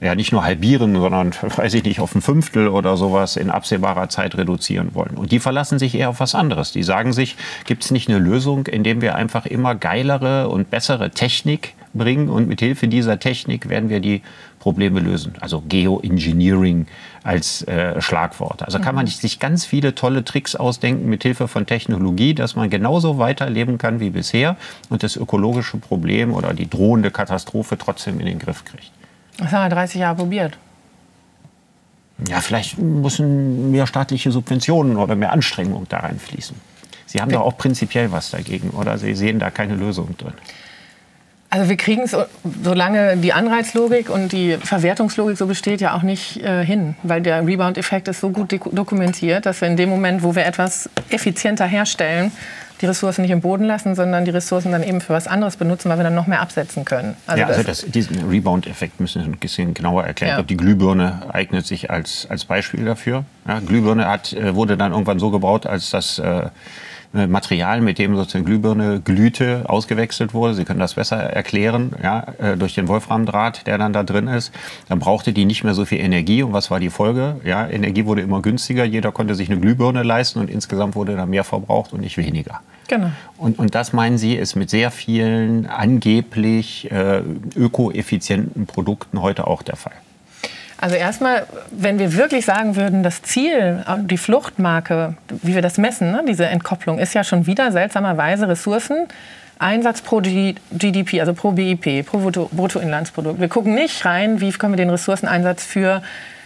Speaker 1: ja nicht nur halbieren, sondern, weiß ich nicht, auf ein Fünftel oder sowas in absehbarer Zeit reduzieren wollen. Und die verlassen sich eher auf was anderes. Die sagen sich, gibt es nicht eine Lösung, indem wir einfach immer geilere und bessere Technik bringen und mit Hilfe dieser Technik werden wir die Probleme lösen. Also Geoengineering als äh, Schlagwort. Also kann man sich ganz viele tolle Tricks ausdenken mit Hilfe von Technologie, dass man genauso weiterleben kann wie bisher und das ökologische Problem oder die drohende Katastrophe trotzdem in den Griff kriegt.
Speaker 2: Das haben wir 30 Jahre probiert.
Speaker 1: Ja, vielleicht müssen mehr staatliche Subventionen oder mehr Anstrengungen da reinfließen. Sie haben doch auch prinzipiell was dagegen, oder? Sie sehen da keine Lösung drin.
Speaker 2: Also wir kriegen es, solange die Anreizlogik und die Verwertungslogik so besteht, ja auch nicht äh, hin. Weil der Rebound-Effekt ist so gut dokumentiert, dass wir in dem Moment, wo wir etwas effizienter herstellen, die Ressourcen nicht im Boden lassen, sondern die Ressourcen dann eben für was anderes benutzen, weil wir dann noch mehr absetzen können.
Speaker 1: ja, also
Speaker 2: das-
Speaker 1: diesen Rebound-Effekt müssen wir ein bisschen genauer erklären.
Speaker 2: Ja.
Speaker 1: Ich glaube, die Glühbirne eignet sich als, als Beispiel dafür. Ja, Glühbirne hat, äh, wurde dann irgendwann so gebaut, als das äh, Material, mit dem sozusagen Glühbirne glühte, ausgewechselt wurde. Sie können das besser erklären, ja, äh, durch den Wolframdraht, der dann da drin ist. Dann brauchte die nicht mehr so viel Energie. Und was war die Folge? Ja, Energie wurde immer günstiger. Jeder konnte sich eine Glühbirne leisten und insgesamt wurde da mehr verbraucht und nicht weniger.
Speaker 2: Genau.
Speaker 1: Und, und das meinen Sie, ist mit sehr vielen angeblich äh, ökoeffizienten Produkten heute auch der Fall.
Speaker 2: Also erstmal, wenn wir wirklich sagen würden, das Ziel, die Fluchtmarke, wie wir das messen, ne, diese Entkopplung, ist ja schon wieder seltsamerweise Ressourcen. Einsatz pro GDP, also pro BIP, pro Brutto- Bruttoinlandsprodukt. Wir gucken nicht rein, wie können wir den Ressourceneinsatz für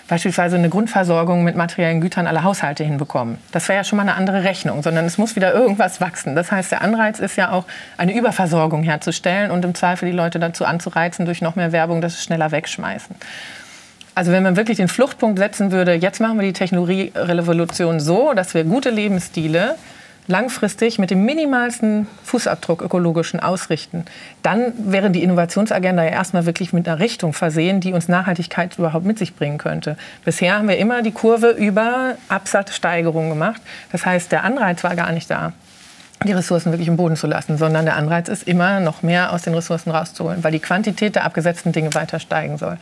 Speaker 2: beispielsweise eine Grundversorgung mit materiellen Gütern aller Haushalte hinbekommen. Das wäre ja schon mal eine andere Rechnung, sondern es muss wieder irgendwas wachsen. Das heißt, der Anreiz ist ja auch, eine Überversorgung herzustellen und im Zweifel die Leute dazu anzureizen, durch noch mehr Werbung das schneller wegschmeißen. Also wenn man wirklich den Fluchtpunkt setzen würde, jetzt machen wir die Technologierevolution so, dass wir gute Lebensstile langfristig mit dem minimalsten Fußabdruck ökologischen ausrichten, dann wäre die Innovationsagenda ja erstmal wirklich mit einer Richtung versehen, die uns Nachhaltigkeit überhaupt mit sich bringen könnte. Bisher haben wir immer die Kurve über Absatzsteigerung gemacht. Das heißt, der Anreiz war gar nicht da die Ressourcen wirklich im Boden zu lassen, sondern der Anreiz ist immer noch mehr aus den Ressourcen rauszuholen, weil die Quantität der abgesetzten Dinge weiter steigen soll.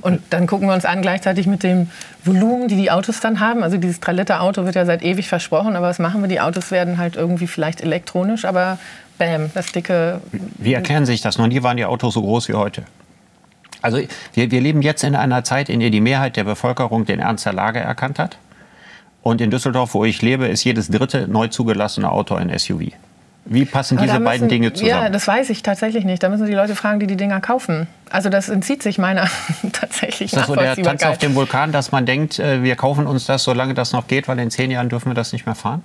Speaker 2: Und dann gucken wir uns an gleichzeitig mit dem Volumen, die die Autos dann haben. Also dieses 3-Liter-Auto wird ja seit ewig versprochen, aber was machen wir? Die Autos werden halt irgendwie vielleicht elektronisch, aber bam, das dicke...
Speaker 1: Wie erklären sich das? Noch nie waren die Autos so groß wie heute. Also wir, wir leben jetzt in einer Zeit, in der die Mehrheit der Bevölkerung den Ernst der Lage erkannt hat. Und in Düsseldorf, wo ich lebe, ist jedes dritte neu zugelassene Auto ein SUV. Wie passen diese müssen, beiden Dinge zusammen?
Speaker 2: Ja, das weiß ich tatsächlich nicht. Da müssen die Leute fragen, die die Dinger kaufen. Also das entzieht sich meiner tatsächlich
Speaker 1: Ist das so der Tanz auf dem Vulkan, dass man denkt, äh, wir kaufen uns das, solange das noch geht, weil in zehn Jahren dürfen wir das nicht mehr fahren?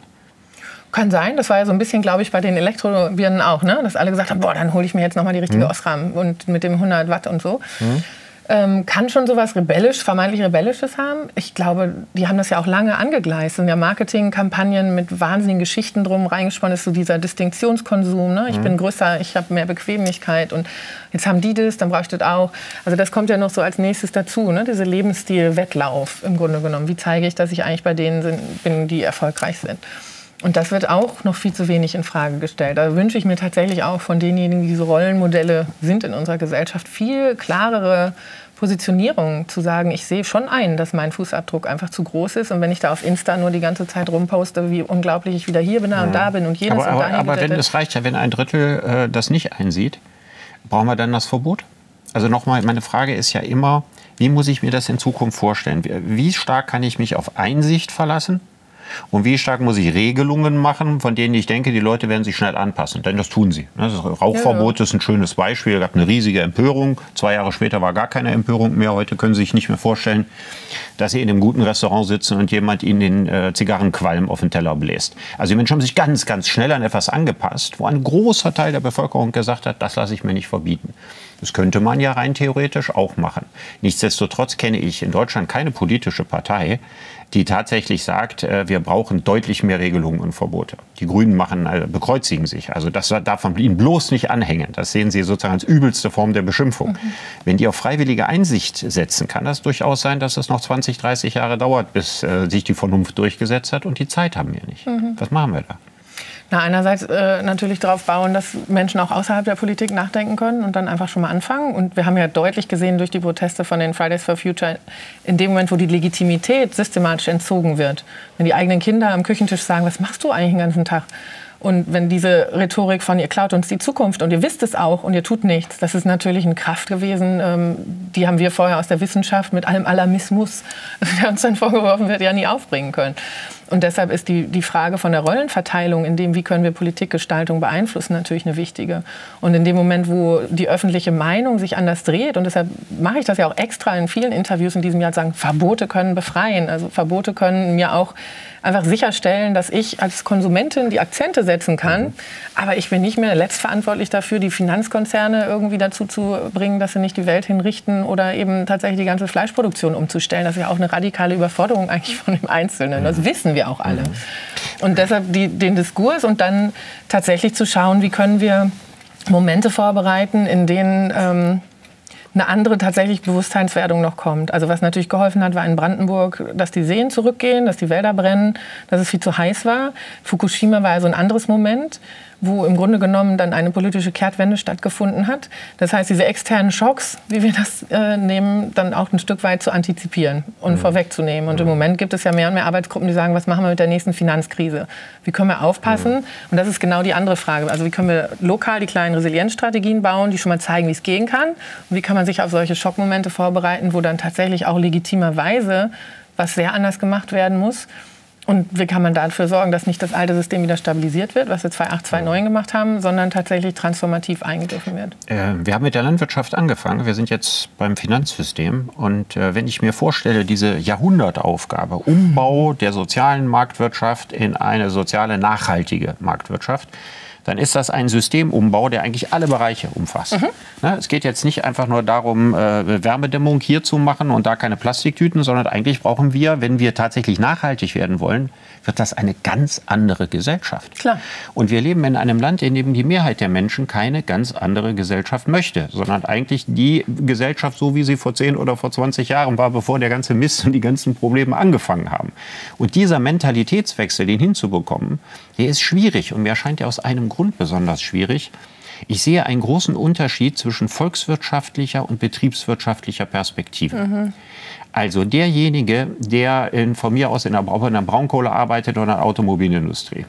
Speaker 2: Kann sein. Das war ja so ein bisschen, glaube ich, bei den Elektrobirnen auch, ne? dass alle gesagt haben, boah, dann hole ich mir jetzt noch mal die richtige mhm. Osram und mit dem 100 Watt und so. Mhm ähm, kann schon sowas rebellisch, vermeintlich rebellisches haben. Ich glaube, die haben das ja auch lange angegleist. Und ja Marketingkampagnen mit wahnsinnigen Geschichten drum reingesponnen ist so dieser Distinktionskonsum. Ne? Ich mhm. bin größer, ich habe mehr Bequemlichkeit und jetzt haben die das, dann brauche ich das auch. Also das kommt ja noch so als nächstes dazu, ne? diese Lebensstil-Wettlauf im Grunde genommen. Wie zeige ich, dass ich eigentlich bei denen bin, die erfolgreich sind? Und das wird auch noch viel zu wenig in Frage gestellt. Da wünsche ich mir tatsächlich auch von denjenigen, die diese Rollenmodelle sind in unserer Gesellschaft, viel klarere Positionierung zu sagen, ich sehe schon ein, dass mein Fußabdruck einfach zu groß ist. Und wenn ich da auf Insta nur die ganze Zeit rumposte, wie unglaublich ich wieder hier bin und da bin und jenes
Speaker 1: aber,
Speaker 2: und
Speaker 1: dahin Aber wenn es reicht ja, wenn ein Drittel äh, das nicht einsieht, brauchen wir dann das Verbot? Also nochmal, meine Frage ist ja immer, wie muss ich mir das in Zukunft vorstellen? Wie stark kann ich mich auf Einsicht verlassen? Und wie stark muss ich Regelungen machen, von denen ich denke, die Leute werden sich schnell anpassen? Denn das tun sie. Das Rauchverbot ja. ist ein schönes Beispiel. Es gab eine riesige Empörung. Zwei Jahre später war gar keine Empörung mehr. Heute können Sie sich nicht mehr vorstellen, dass Sie in einem guten Restaurant sitzen und jemand Ihnen den äh, Zigarrenqualm auf den Teller bläst. Also die Menschen haben sich ganz, ganz schnell an etwas angepasst, wo ein großer Teil der Bevölkerung gesagt hat, das lasse ich mir nicht verbieten. Das könnte man ja rein theoretisch auch machen. Nichtsdestotrotz kenne ich in Deutschland keine politische Partei, die tatsächlich sagt, äh, wir brauchen deutlich mehr Regelungen und Verbote. Die Grünen machen, äh, bekreuzigen sich. Also das darf man ihnen bloß nicht anhängen. Das sehen sie sozusagen als übelste Form der Beschimpfung. Mhm. Wenn die auf freiwillige Einsicht setzen, kann das durchaus sein, dass es noch 20, 30 Jahre dauert, bis äh, sich die Vernunft durchgesetzt hat. Und die Zeit haben wir nicht. Mhm. Was machen wir da?
Speaker 2: Na, einerseits äh, natürlich darauf bauen, dass Menschen auch außerhalb der Politik nachdenken können und dann einfach schon mal anfangen. Und wir haben ja deutlich gesehen durch die Proteste von den Fridays for Future, in dem Moment, wo die Legitimität systematisch entzogen wird, wenn die eigenen Kinder am Küchentisch sagen, was machst du eigentlich den ganzen Tag? Und wenn diese Rhetorik von ihr klaut uns die Zukunft und ihr wisst es auch und ihr tut nichts, das ist natürlich eine Kraft gewesen, ähm, die haben wir vorher aus der Wissenschaft mit allem Alarmismus, der uns dann vorgeworfen wird, ja nie aufbringen können. Und deshalb ist die, die Frage von der Rollenverteilung, in dem, wie können wir Politikgestaltung beeinflussen, natürlich eine wichtige. Und in dem Moment, wo die öffentliche Meinung sich anders dreht, und deshalb mache ich das ja auch extra in vielen Interviews in diesem Jahr, sagen, Verbote können befreien. Also Verbote können mir auch einfach sicherstellen, dass ich als Konsumentin die Akzente setzen kann. Mhm. Aber ich bin nicht mehr letztverantwortlich dafür, die Finanzkonzerne irgendwie dazu zu bringen, dass sie nicht die Welt hinrichten oder eben tatsächlich die ganze Fleischproduktion umzustellen. Das ist ja auch eine radikale Überforderung eigentlich von dem Einzelnen. Das wissen wir auch alle. Mhm. Und deshalb die, den Diskurs und dann tatsächlich zu schauen, wie können wir Momente vorbereiten, in denen ähm, eine andere tatsächlich Bewusstseinswerdung noch kommt. Also was natürlich geholfen hat, war in Brandenburg, dass die Seen zurückgehen, dass die Wälder brennen, dass es viel zu heiß war. Fukushima war also ein anderes Moment wo im Grunde genommen dann eine politische Kehrtwende stattgefunden hat. Das heißt, diese externen Schocks, wie wir das äh, nehmen, dann auch ein Stück weit zu antizipieren und mhm. vorwegzunehmen. Und mhm. im Moment gibt es ja mehr und mehr Arbeitsgruppen, die sagen, was machen wir mit der nächsten Finanzkrise? Wie können wir aufpassen? Mhm. Und das ist genau die andere Frage. Also wie können wir lokal die kleinen Resilienzstrategien bauen, die schon mal zeigen, wie es gehen kann? Und wie kann man sich auf solche Schockmomente vorbereiten, wo dann tatsächlich auch legitimerweise was sehr anders gemacht werden muss? Und wie kann man dafür sorgen, dass nicht das alte System wieder stabilisiert wird, was wir 2008, 2009 gemacht haben, sondern tatsächlich transformativ eingegriffen wird?
Speaker 1: Äh, wir haben mit der Landwirtschaft angefangen. Wir sind jetzt beim Finanzsystem. Und äh, wenn ich mir vorstelle, diese Jahrhundertaufgabe, Umbau der sozialen Marktwirtschaft in eine soziale, nachhaltige Marktwirtschaft, dann ist das ein Systemumbau, der eigentlich alle Bereiche umfasst. Mhm. Ne, es geht jetzt nicht einfach nur darum, äh, Wärmedämmung hier zu machen und da keine Plastiktüten, sondern eigentlich brauchen wir, wenn wir tatsächlich nachhaltig werden wollen, wird das eine ganz andere Gesellschaft.
Speaker 2: Klar.
Speaker 1: Und wir leben in einem Land, in dem die Mehrheit der Menschen keine ganz andere Gesellschaft möchte, sondern eigentlich die Gesellschaft, so wie sie vor 10 oder vor 20 Jahren war, bevor der ganze Mist und die ganzen Probleme angefangen haben. Und dieser Mentalitätswechsel, den hinzubekommen, der ist schwierig und mir erscheint er aus einem Grund besonders schwierig. Ich sehe einen großen Unterschied zwischen volkswirtschaftlicher und betriebswirtschaftlicher Perspektive. Mhm. Also derjenige, der in, von mir aus in der, in der Braunkohle arbeitet oder in der Automobilindustrie,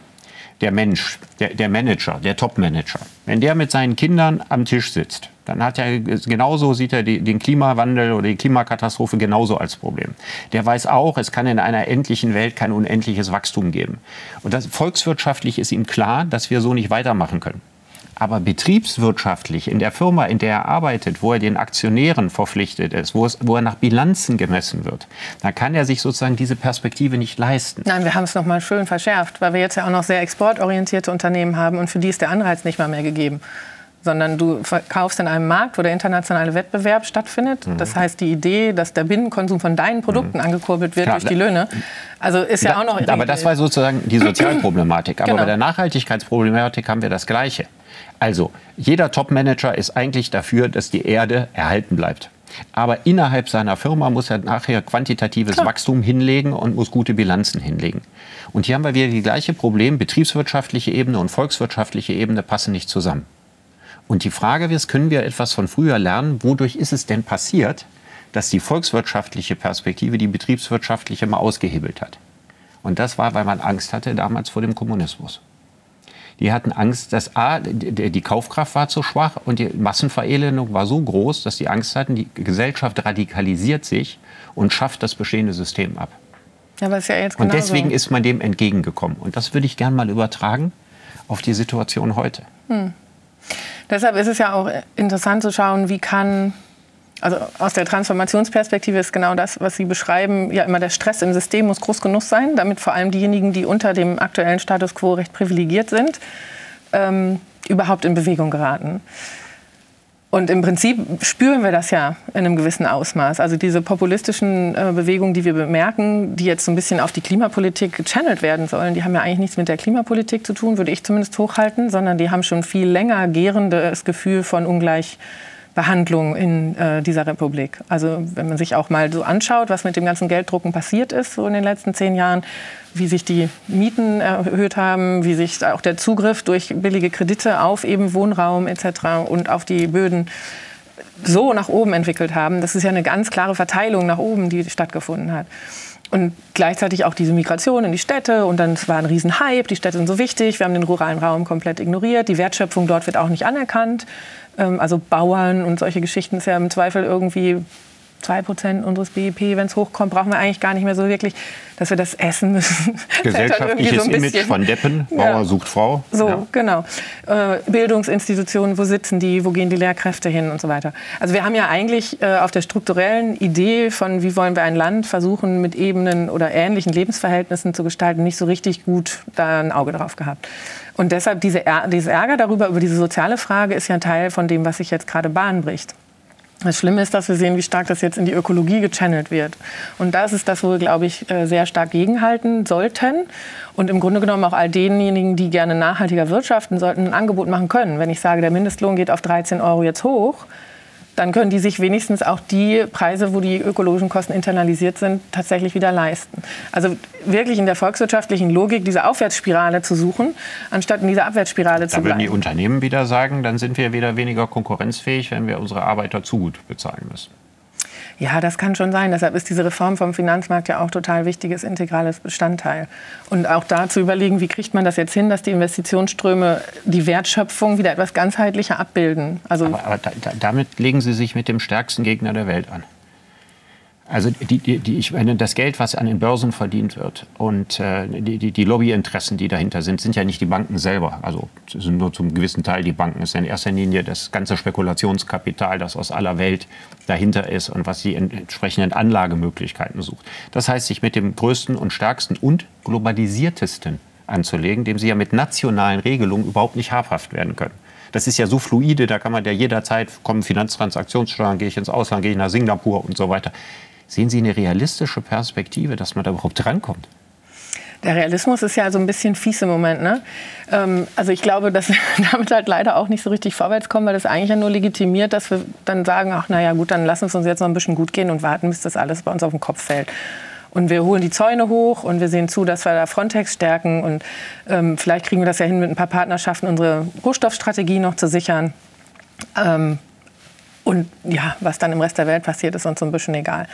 Speaker 1: der Mensch, der, der Manager, der Top-Manager, wenn der mit seinen Kindern am Tisch sitzt, dann hat er genauso sieht er die, den Klimawandel oder die Klimakatastrophe genauso als Problem. Der weiß auch, es kann in einer endlichen Welt kein unendliches Wachstum geben. Und das volkswirtschaftlich ist ihm klar, dass wir so nicht weitermachen können. Aber betriebswirtschaftlich in der Firma, in der er arbeitet, wo er den Aktionären verpflichtet ist, wo, es, wo er nach Bilanzen gemessen wird, da kann er sich sozusagen diese Perspektive nicht leisten.
Speaker 2: Nein, wir haben es noch mal schön verschärft, weil wir jetzt ja auch noch sehr exportorientierte Unternehmen haben und für die ist der Anreiz nicht mal mehr gegeben sondern du verkaufst in einem Markt, wo der internationale Wettbewerb stattfindet. Mhm. Das heißt, die Idee, dass der Binnenkonsum von deinen Produkten mhm. angekurbelt wird Klar, durch die Löhne, also ist ja da, auch noch.
Speaker 1: Aber das war sozusagen die Sozialproblematik. Aber genau. bei der Nachhaltigkeitsproblematik haben wir das Gleiche. Also, jeder Top-Manager ist eigentlich dafür, dass die Erde erhalten bleibt. Aber innerhalb seiner Firma muss er nachher quantitatives Klar. Wachstum hinlegen und muss gute Bilanzen hinlegen. Und hier haben wir wieder die gleiche Problem, betriebswirtschaftliche Ebene und volkswirtschaftliche Ebene passen nicht zusammen. Und die Frage ist, können wir etwas von früher lernen? Wodurch ist es denn passiert, dass die volkswirtschaftliche Perspektive die betriebswirtschaftliche mal ausgehebelt hat? Und das war, weil man Angst hatte damals vor dem Kommunismus. Die hatten Angst, dass A, die Kaufkraft war zu schwach und die Massenverelendung war so groß, dass die Angst hatten, die Gesellschaft radikalisiert sich und schafft das bestehende System ab.
Speaker 2: Ja, ja jetzt
Speaker 1: und deswegen ist man dem entgegengekommen. Und das würde ich gerne mal übertragen auf die Situation heute. Hm.
Speaker 2: Deshalb ist es ja auch interessant zu schauen, wie kann also aus der Transformationsperspektive ist genau das, was Sie beschreiben, ja immer der Stress im System muss groß genug sein, damit vor allem diejenigen, die unter dem aktuellen Status quo recht privilegiert sind, ähm, überhaupt in Bewegung geraten. Und im Prinzip spüren wir das ja in einem gewissen Ausmaß. Also diese populistischen äh, Bewegungen, die wir bemerken, die jetzt so ein bisschen auf die Klimapolitik gechannelt werden sollen, die haben ja eigentlich nichts mit der Klimapolitik zu tun, würde ich zumindest hochhalten, sondern die haben schon viel länger gärendes Gefühl von Ungleich Behandlung in äh, dieser Republik. Also wenn man sich auch mal so anschaut, was mit dem ganzen Gelddrucken passiert ist so in den letzten zehn Jahren, wie sich die Mieten erhöht haben, wie sich auch der Zugriff durch billige Kredite auf eben Wohnraum etc. und auf die Böden so nach oben entwickelt haben. Das ist ja eine ganz klare Verteilung nach oben, die stattgefunden hat. Und gleichzeitig auch diese Migration in die Städte. Und dann war ein Riesenhype, die Städte sind so wichtig. Wir haben den ruralen Raum komplett ignoriert. Die Wertschöpfung dort wird auch nicht anerkannt. Ähm, also Bauern und solche Geschichten ist ja im Zweifel irgendwie 2% unseres BIP, wenn es hochkommt, brauchen wir eigentlich gar nicht mehr so wirklich, dass wir das essen müssen.
Speaker 1: Gesellschaftliches so Image von Deppen, Bauer ja. sucht Frau.
Speaker 2: So, ja. genau. Äh, Bildungsinstitutionen, wo sitzen die, wo gehen die Lehrkräfte hin und so weiter. Also wir haben ja eigentlich äh, auf der strukturellen Idee von, wie wollen wir ein Land versuchen, mit Ebenen oder ähnlichen Lebensverhältnissen zu gestalten, nicht so richtig gut da ein Auge drauf gehabt. Und deshalb diese, dieser Ärger darüber, über diese soziale Frage, ist ja ein Teil von dem, was sich jetzt gerade Bahn bricht. Das Schlimme ist, dass wir sehen, wie stark das jetzt in die Ökologie gechannelt wird. Und das ist das, wo wir, glaube ich, äh, sehr stark gegenhalten sollten. Und im Grunde genommen auch all denjenigen, die gerne nachhaltiger wirtschaften, sollten ein Angebot machen können. Wenn ich sage, der Mindestlohn geht auf 13 Euro jetzt hoch, dann können die sich wenigstens auch die Preise, wo die ökologischen Kosten internalisiert sind, tatsächlich wieder leisten. Also wirklich in der volkswirtschaftlichen Logik diese Aufwärtsspirale zu suchen, anstatt in dieser Abwärtsspirale da zu bleiben.
Speaker 1: Da würden die Unternehmen wieder sagen, dann sind wir wieder weniger konkurrenzfähig, wenn wir unsere Arbeiter zu gut bezahlen müssen.
Speaker 2: Ja, das kann schon sein. Deshalb ist diese Reform vom Finanzmarkt ja auch total wichtiges, integrales Bestandteil. Und auch da zu überlegen, wie kriegt man das jetzt hin, dass die Investitionsströme die Wertschöpfung wieder etwas ganzheitlicher abbilden.
Speaker 1: Also aber, aber da, damit legen Sie sich mit dem stärksten Gegner der Welt an. Also die, die, die, ich meine, das Geld, was an den Börsen verdient wird und äh, die, die, die Lobbyinteressen, die dahinter sind, sind ja nicht die Banken selber. Also sind nur zum gewissen Teil die Banken. Es ist in erster Linie das ganze Spekulationskapital, das aus aller Welt dahinter ist und was die entsprechenden Anlagemöglichkeiten sucht. Das heißt, sich mit dem größten und stärksten und globalisiertesten anzulegen, dem sie ja mit nationalen Regelungen überhaupt nicht habhaft werden können. Das ist ja so fluide, da kann man ja jederzeit kommen, Finanztransaktionssteuern, gehe ich ins Ausland, gehe ich nach Singapur und so weiter. Sehen Sie eine realistische Perspektive, dass man da überhaupt drankommt?
Speaker 2: Der Realismus ist ja so ein bisschen fies im Moment. Ne? Ähm, also ich glaube, dass wir damit halt leider auch nicht so richtig vorwärts kommen, weil das eigentlich ja nur legitimiert, dass wir dann sagen, ach naja gut, dann lassen wir es uns jetzt noch ein bisschen gut gehen und warten, bis das alles bei uns auf den Kopf fällt. Und wir holen die Zäune hoch und wir sehen zu, dass wir da Frontex stärken. Und ähm, vielleicht kriegen wir das ja hin, mit ein paar Partnerschaften unsere Rohstoffstrategie noch zu sichern. Ähm, und ja, was dann im Rest der Welt passiert, ist uns so ein bisschen egal.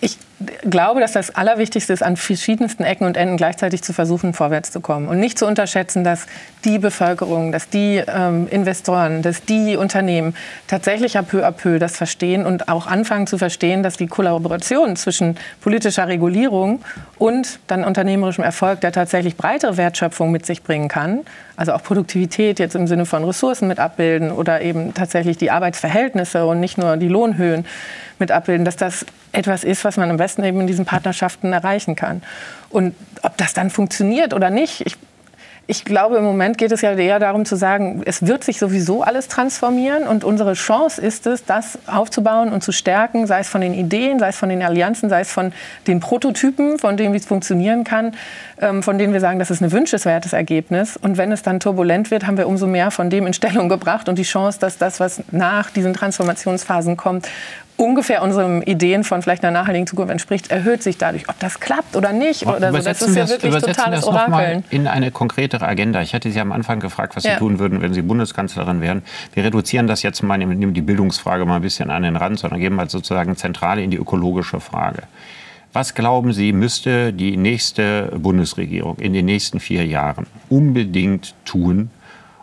Speaker 2: Ich glaube, dass das Allerwichtigste ist, an verschiedensten Ecken und Enden gleichzeitig zu versuchen, vorwärts zu kommen. Und nicht zu unterschätzen, dass die Bevölkerung, dass die ähm, Investoren, dass die Unternehmen tatsächlich à peu à peu das verstehen und auch anfangen zu verstehen, dass die Kollaboration zwischen politischer Regulierung und dann unternehmerischem Erfolg, der tatsächlich breitere Wertschöpfung mit sich bringen kann, also auch Produktivität jetzt im Sinne von Ressourcen mit abbilden oder eben tatsächlich die Arbeitsverhältnisse und nicht nur die Lohnhöhen mit abbilden, dass das etwas ist, was man am besten eben in diesen Partnerschaften erreichen kann. Und ob das dann funktioniert oder nicht, ich ich glaube, im Moment geht es ja eher darum zu sagen, es wird sich sowieso alles transformieren und unsere Chance ist es, das aufzubauen und zu stärken, sei es von den Ideen, sei es von den Allianzen, sei es von den Prototypen, von denen wie es funktionieren kann, ähm, von denen wir sagen, das ist ein wünschenswertes Ergebnis. Und wenn es dann turbulent wird, haben wir umso mehr von dem in Stellung gebracht und die Chance, dass das, was nach diesen Transformationsphasen kommt, ungefähr unseren Ideen von vielleicht einer nachhaltigen Zukunft entspricht, erhöht sich dadurch. Ob das klappt oder nicht, oder so, das ist ja wirklich
Speaker 1: übersetzen
Speaker 2: totales
Speaker 1: das
Speaker 2: Orakeln.
Speaker 1: in eine konkretere Agenda. Ich hatte Sie am Anfang gefragt, was Sie ja. tun würden, wenn Sie Bundeskanzlerin wären. Wir reduzieren das jetzt mal, nehmen die Bildungsfrage mal ein bisschen an den Rand, sondern geben halt sozusagen zentrale in die ökologische Frage. Was glauben Sie, müsste die nächste Bundesregierung in den nächsten vier Jahren unbedingt tun,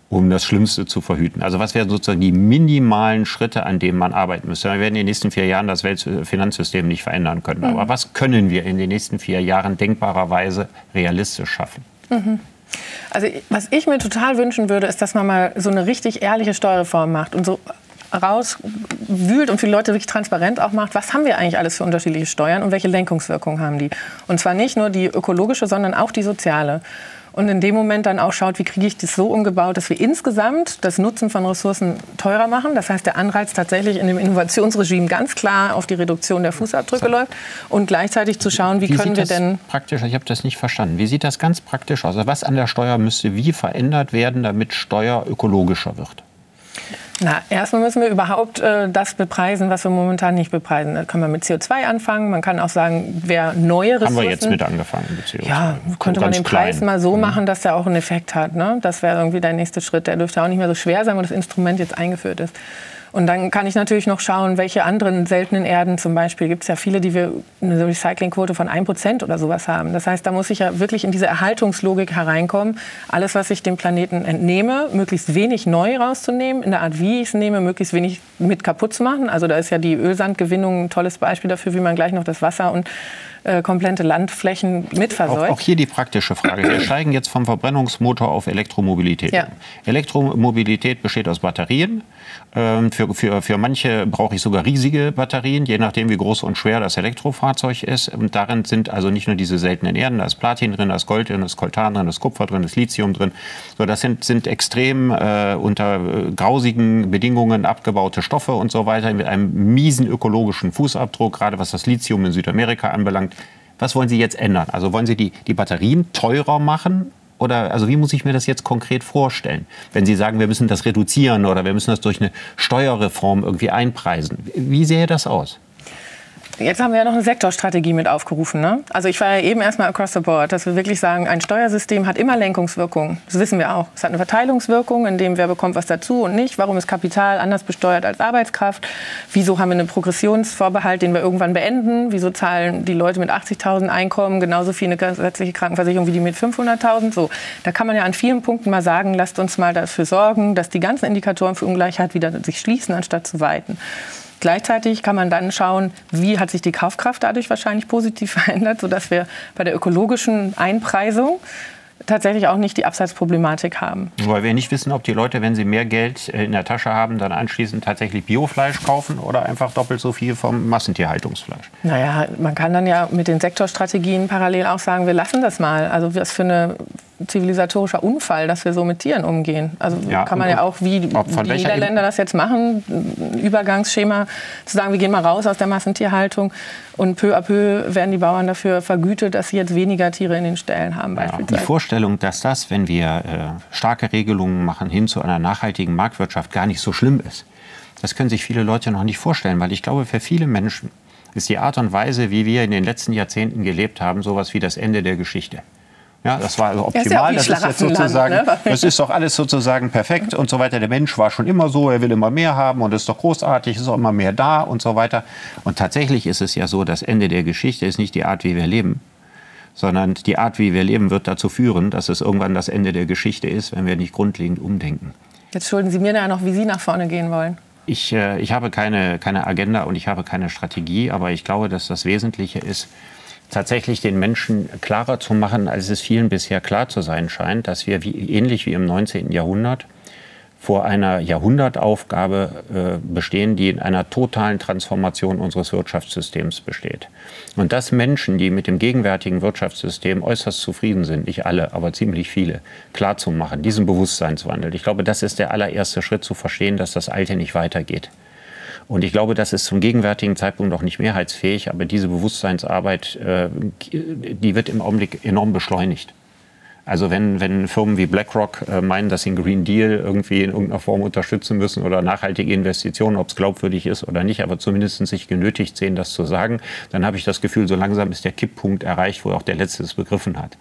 Speaker 1: um das Schlimmste zu verhüten. Also was wären sozusagen die minimalen Schritte, an denen man arbeiten müsste? Wir werden in den nächsten vier Jahren das Weltfinanzsystem nicht verändern können. Mhm. Aber was können wir in den nächsten vier Jahren denkbarerweise realistisch schaffen?
Speaker 2: Mhm. Also was ich mir total wünschen würde, ist, dass man mal so eine richtig ehrliche Steuerreform macht und so rauswühlt und für die Leute wirklich transparent auch macht, was haben wir eigentlich alles für unterschiedliche Steuern und welche Lenkungswirkungen haben die. Und zwar nicht nur die ökologische, sondern auch die soziale und in dem Moment dann auch schaut, wie kriege ich das so umgebaut, dass wir insgesamt das Nutzen von Ressourcen teurer machen. Das heißt, der Anreiz tatsächlich in dem Innovationsregime ganz klar auf die Reduktion der Fußabdrücke läuft und gleichzeitig zu schauen, wie, wie können wir denn
Speaker 1: praktisch, ich habe das nicht verstanden. Wie sieht das ganz praktisch aus? Also was an der Steuer müsste wie verändert werden, damit Steuer ökologischer wird?
Speaker 2: Na, erstmal müssen wir überhaupt äh, das bepreisen, was wir momentan nicht bepreisen. Da kann man mit CO2 anfangen. Man kann auch sagen, wer neue Ressourcen...
Speaker 1: Haben wir jetzt mit angefangen mit
Speaker 2: CO2? Ja, könnte man den klein. Preis mal so mhm. machen, dass der auch einen Effekt hat. Ne? Das wäre irgendwie der nächste Schritt. Der dürfte auch nicht mehr so schwer sein, wenn das Instrument jetzt eingeführt ist. Und dann kann ich natürlich noch schauen, welche anderen seltenen Erden zum Beispiel gibt es ja viele, die wir eine Recyclingquote von 1% oder sowas haben. Das heißt, da muss ich ja wirklich in diese Erhaltungslogik hereinkommen. Alles, was ich dem Planeten entnehme, möglichst wenig neu rauszunehmen, in der Art, wie ich es nehme, möglichst wenig mit kaputt zu machen. Also da ist ja die Ölsandgewinnung ein tolles Beispiel dafür, wie man gleich noch das Wasser und äh, komplette Landflächen mitversorgt.
Speaker 1: Auch, auch, hier die praktische Frage. Wir steigen jetzt vom Verbrennungsmotor auf Elektromobilität. Ja. Elektromobilität besteht aus Batterien. Ähm, für, für, für manche brauche ich sogar riesige Batterien, je nachdem, wie groß und schwer das Elektrofahrzeug ist. Und darin sind also nicht nur diese seltenen Erden, da ist Platin drin, da ist Gold drin, da ist Koltan drin, da ist Kupfer drin, da ist Lithium drin. So, das sind, sind extrem äh, unter äh, grausigen Bedingungen abgebaute Stoffe und so weiter, mit einem miesen ökologischen Fußabdruck, gerade was das Lithium in Südamerika anbelangt. Was wollen Sie jetzt ändern? Also wollen Sie die, die Batterien teurer machen oder also wie muss ich mir das jetzt konkret vorstellen? Wenn Sie sagen, wir müssen das reduzieren oder wir müssen das durch eine Steuerreform irgendwie einpreisen. Wie sähe das aus?
Speaker 2: Jetzt haben wir ja noch eine Sektorstrategie mit aufgerufen. Ne? Also ich war ja eben erstmal across the board, dass wir wirklich sagen, ein Steuersystem hat immer Lenkungswirkung. Das wissen wir auch. Es hat eine Verteilungswirkung, in dem wer bekommt was dazu und nicht. Warum ist Kapital anders besteuert als Arbeitskraft? Wieso haben wir einen Progressionsvorbehalt, den wir irgendwann beenden? Wieso zahlen die Leute mit 80.000 Einkommen genauso viel eine gesetzliche Krankenversicherung wie die mit 500.000? So, da kann man ja an vielen Punkten mal sagen, lasst uns mal dafür sorgen, dass die ganzen Indikatoren für Ungleichheit wieder sich schließen, anstatt zu weiten. Gleichzeitig kann man dann schauen, wie hat sich die Kaufkraft dadurch wahrscheinlich positiv verändert, sodass wir bei der ökologischen Einpreisung tatsächlich auch nicht die Absatzproblematik haben.
Speaker 1: Weil wir nicht wissen, ob die Leute, wenn sie mehr Geld äh, in der Tasche haben, dann anschließend tatsächlich Biofleisch kaufen oder einfach doppelt so viel vom Massentierhaltungsfleisch.
Speaker 2: Naja, man kann dann ja mit den Sektorstrategien parallel auch sagen, wir lassen das mal. Also was für eine zivilisatorischer Unfall, dass wir so mit Tieren umgehen. Also ja, kann man ja auch, wie die Niederländer das jetzt machen, ein Übergangsschema zu sagen, wir gehen mal raus aus der Massentierhaltung und peu à peu werden die Bauern dafür vergütet, dass sie jetzt weniger Tiere in den Ställen haben.
Speaker 1: Ja, die Vorstellung, dass das, wenn wir äh, starke Regelungen machen hin zu einer nachhaltigen Marktwirtschaft, gar nicht so schlimm ist, das können sich viele Leute noch nicht vorstellen, weil ich glaube, für viele Menschen ist die Art und Weise, wie wir in den letzten Jahrzehnten gelebt haben, sowas wie das Ende der Geschichte. Ja, das war also optimal. Das ist, ja das ist jetzt sozusagen, ne? das ist doch alles sozusagen perfekt und so weiter. Der Mensch war schon immer so, er will immer mehr haben und ist doch großartig, ist auch immer mehr da und so weiter. Und tatsächlich ist es ja so, das Ende der Geschichte ist nicht die Art, wie wir leben, sondern die Art, wie wir leben, wird dazu führen, dass es irgendwann das Ende der Geschichte ist, wenn wir nicht grundlegend umdenken.
Speaker 2: Jetzt schulden Sie mir da noch, wie Sie nach vorne gehen wollen.
Speaker 1: Ich, äh, ich habe keine, keine Agenda und ich habe keine Strategie, aber ich glaube, dass das Wesentliche ist, tatsächlich den Menschen klarer zu machen, als es vielen bisher klar zu sein scheint, dass wir wie, ähnlich wie im 19. Jahrhundert vor einer Jahrhundertaufgabe äh, bestehen, die in einer totalen Transformation unseres Wirtschaftssystems besteht. Und dass Menschen, die mit dem gegenwärtigen Wirtschaftssystem äußerst zufrieden sind, nicht alle, aber ziemlich viele, klarzumachen, diesen Bewusstseinswandel. Ich glaube, das ist der allererste Schritt zu verstehen, dass das Alte nicht weitergeht. Und ich glaube, das ist zum gegenwärtigen Zeitpunkt noch nicht mehrheitsfähig, aber diese Bewusstseinsarbeit, äh, die wird im Augenblick enorm beschleunigt. Also wenn, wenn Firmen wie BlackRock äh, meinen, dass sie einen Green Deal irgendwie in irgendeiner Form unterstützen müssen oder nachhaltige Investitionen, ob es glaubwürdig ist oder nicht, aber zumindest sich genötigt sehen, das zu sagen, dann habe ich das Gefühl, so langsam ist der Kipppunkt erreicht, wo auch der Letzte es begriffen hat.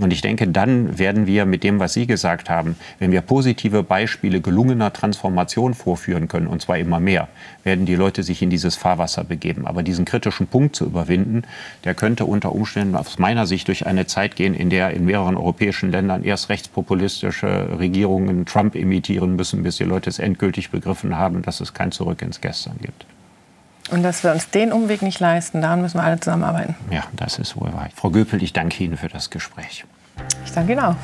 Speaker 1: Und ich denke, dann werden wir mit dem, was Sie gesagt haben, wenn wir positive Beispiele gelungener Transformation vorführen können, und zwar immer mehr, werden die Leute sich in dieses Fahrwasser begeben. Aber diesen kritischen Punkt zu überwinden, der könnte unter Umständen aus meiner Sicht durch eine Zeit gehen, in der in mehreren europäischen Ländern erst rechtspopulistische Regierungen Trump imitieren müssen, bis die Leute es endgültig begriffen haben, dass es kein Zurück ins Gestern gibt.
Speaker 2: Und dass wir uns den Umweg nicht leisten, daran müssen wir alle zusammenarbeiten.
Speaker 1: Ja, das ist wohl wahr. Frau Göpel, ich danke Ihnen für das Gespräch.
Speaker 2: Ich danke Ihnen auch.